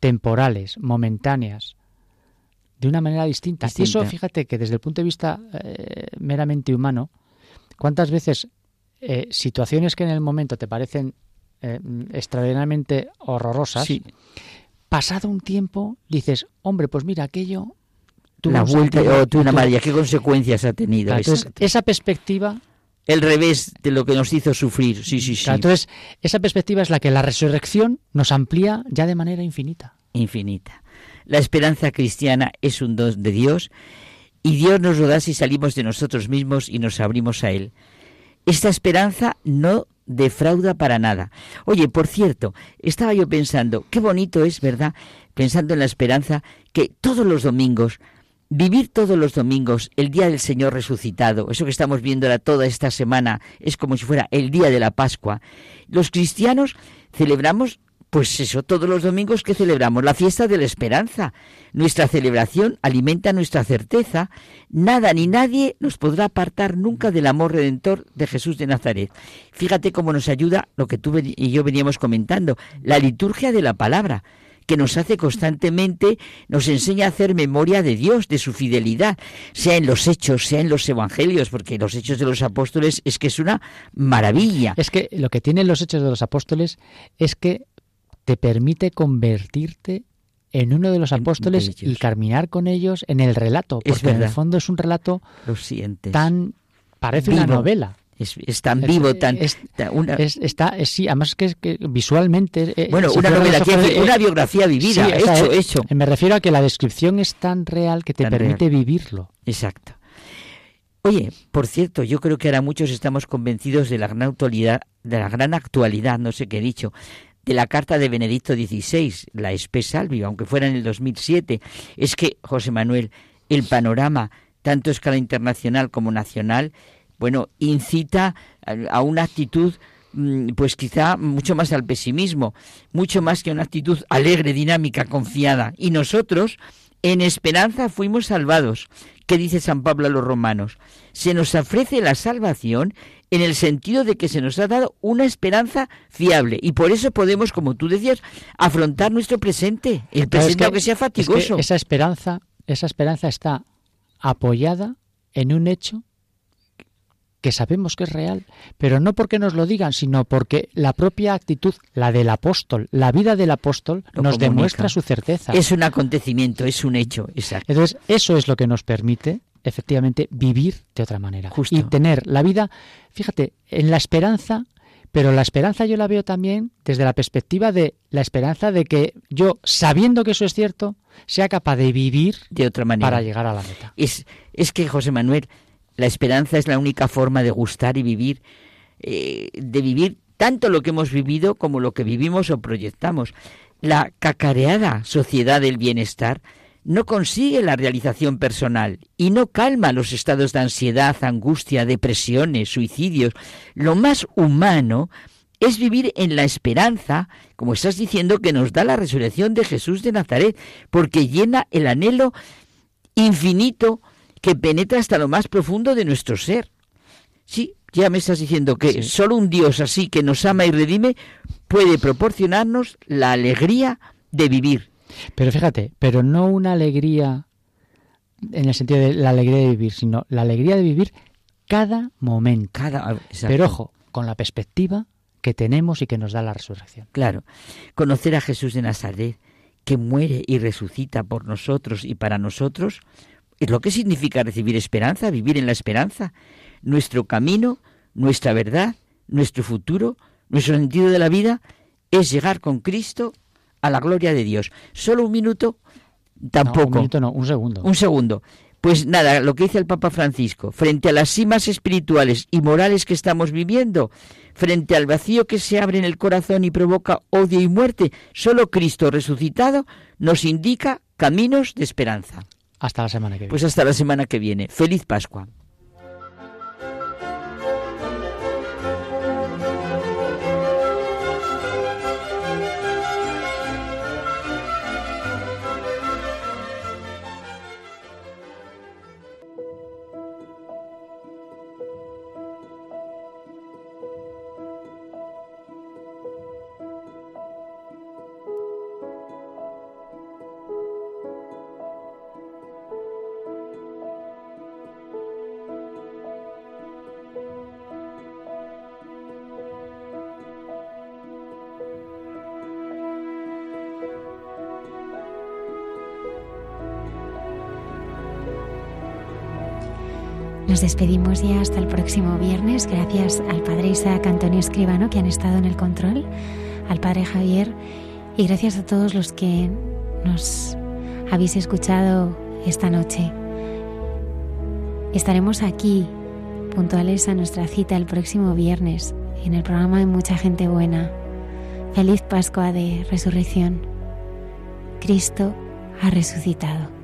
S6: temporales, momentáneas, de una manera distinta. Y eso, fíjate que desde el punto de vista eh, meramente humano, ¿cuántas veces eh, situaciones que en el momento te parecen eh, extraordinariamente horrorosas, pasado un tiempo dices, hombre, pues mira, aquello...
S5: La vuelta, oh, una María, ¿qué consecuencias ha tenido?
S6: entonces, esa perspectiva
S5: el revés de lo que nos hizo sufrir. Sí, sí, sí.
S6: entonces, esa perspectiva es la que la resurrección nos amplía ya de manera infinita.
S5: Infinita. La esperanza cristiana es un don de Dios y Dios nos lo da si salimos de nosotros mismos y nos abrimos a Él. Esta esperanza no defrauda para nada. Oye, por cierto, estaba yo pensando, qué bonito es, ¿verdad? Pensando en la esperanza, que todos los domingos, vivir todos los domingos el día del Señor resucitado, eso que estamos viendo toda esta semana, es como si fuera el día de la Pascua. Los cristianos celebramos Pues eso, todos los domingos que celebramos la fiesta de la esperanza. Nuestra celebración alimenta nuestra certeza. Nada ni nadie nos podrá apartar nunca del amor redentor de Jesús de Nazaret. Fíjate cómo nos ayuda lo que tú y yo veníamos comentando, la liturgia de la palabra que nos hace constantemente, nos enseña a hacer memoria de Dios, de su fidelidad, sea en los hechos, sea en los evangelios, porque los hechos de los apóstoles es que es una maravilla.
S6: Es que lo que tienen los hechos de los apóstoles es que te permite convertirte en uno de los apóstoles y caminar con ellos en el relato, porque en el fondo es un relato
S5: Lo sientes.
S6: tan parece una novela.
S5: Es, tan vivo, tan...
S6: está, sí, además que, que visualmente...
S5: Eh, bueno, una novela, una biografía vivida, hecho,
S6: eh,
S5: hecho.
S6: Me refiero a que la descripción es tan real que te permite vivirlo.
S5: Exacto. Oye, por cierto, yo creo que ahora muchos estamos convencidos de la gran actualidad, de la gran actualidad, no sé qué he dicho, de la carta de Benedicto XVI, la Espe Salvi, aunque fuera en el 2007. Es que, José Manuel, el panorama, tanto a escala internacional como nacional, bueno, incita a una actitud mm, pues quizá mucho más al pesimismo, mucho más que una actitud alegre, dinámica, confiada. Y nosotros, en esperanza, fuimos salvados. ¿Qué dice San Pablo a los romanos? Se nos ofrece la salvación en el sentido de que se nos ha dado una esperanza fiable y por eso podemos, como tú decías, afrontar nuestro presente, el presente aunque sea fatigoso.
S6: esa esperanza, esa esperanza está apoyada en un hecho que sabemos que es real, pero no porque nos lo digan, sino porque la propia actitud, la del apóstol, la vida del apóstol, nos demuestra su certeza.
S5: Es un acontecimiento, es un hecho. Exacto.
S6: Entonces, eso es lo que nos permite, efectivamente, vivir de otra manera. Y tener la vida, fíjate, en la esperanza, pero la esperanza yo la veo también desde la perspectiva de la esperanza de que yo, sabiendo que eso es cierto, sea capaz de vivir
S5: de otra manera
S6: para llegar a la meta.
S5: Es, es que, José Manuel, la esperanza es la única forma de gustar y vivir, eh, de vivir tanto lo que hemos vivido como lo que vivimos o proyectamos. La cacareada sociedad del bienestar no consigue la realización personal y no calma los estados de ansiedad, angustia, depresiones, suicidios. Lo más humano es vivir en la esperanza, como estás diciendo, que nos da la resurrección de Jesús de Nazaret, porque llena el anhelo infinito que penetra hasta lo más profundo de nuestro ser. Sí, ya me estás diciendo que solo un Dios así que nos ama y redime puede proporcionarnos la alegría de vivir.
S6: Pero fíjate, pero no una alegría en el sentido de la alegría de vivir, sino la alegría de vivir cada momento.
S5: Cada,
S6: pero ojo, con la perspectiva que tenemos y que nos da la resurrección.
S5: Claro, conocer a Jesús de Nazaret, que muere y resucita por nosotros y para nosotros, es lo que significa recibir esperanza, vivir en la esperanza. Nuestro camino, nuestra verdad, nuestro futuro, nuestro sentido de la vida es llegar con Cristo a la gloria de Dios. Solo un minuto, tampoco. un
S6: minuto no, un segundo.
S5: Un segundo. Pues nada, lo que dice el Papa Francisco, frente a las cimas espirituales y morales que estamos viviendo, frente al vacío que se abre en el corazón y provoca odio y muerte, solo Cristo resucitado nos indica caminos de esperanza.
S6: Hasta la semana que viene.
S5: Pues hasta la semana que viene. Feliz Pascua.
S1: Nos despedimos ya hasta el próximo viernes. Gracias al Padre Isaac Antonio Escribano que han estado en el control, al Padre Javier y gracias a todos los que nos habéis escuchado esta noche. Estaremos aquí, puntuales a nuestra cita el próximo viernes, en el programa de Mucha Gente Buena. Feliz Pascua de Resurrección. Cristo ha resucitado.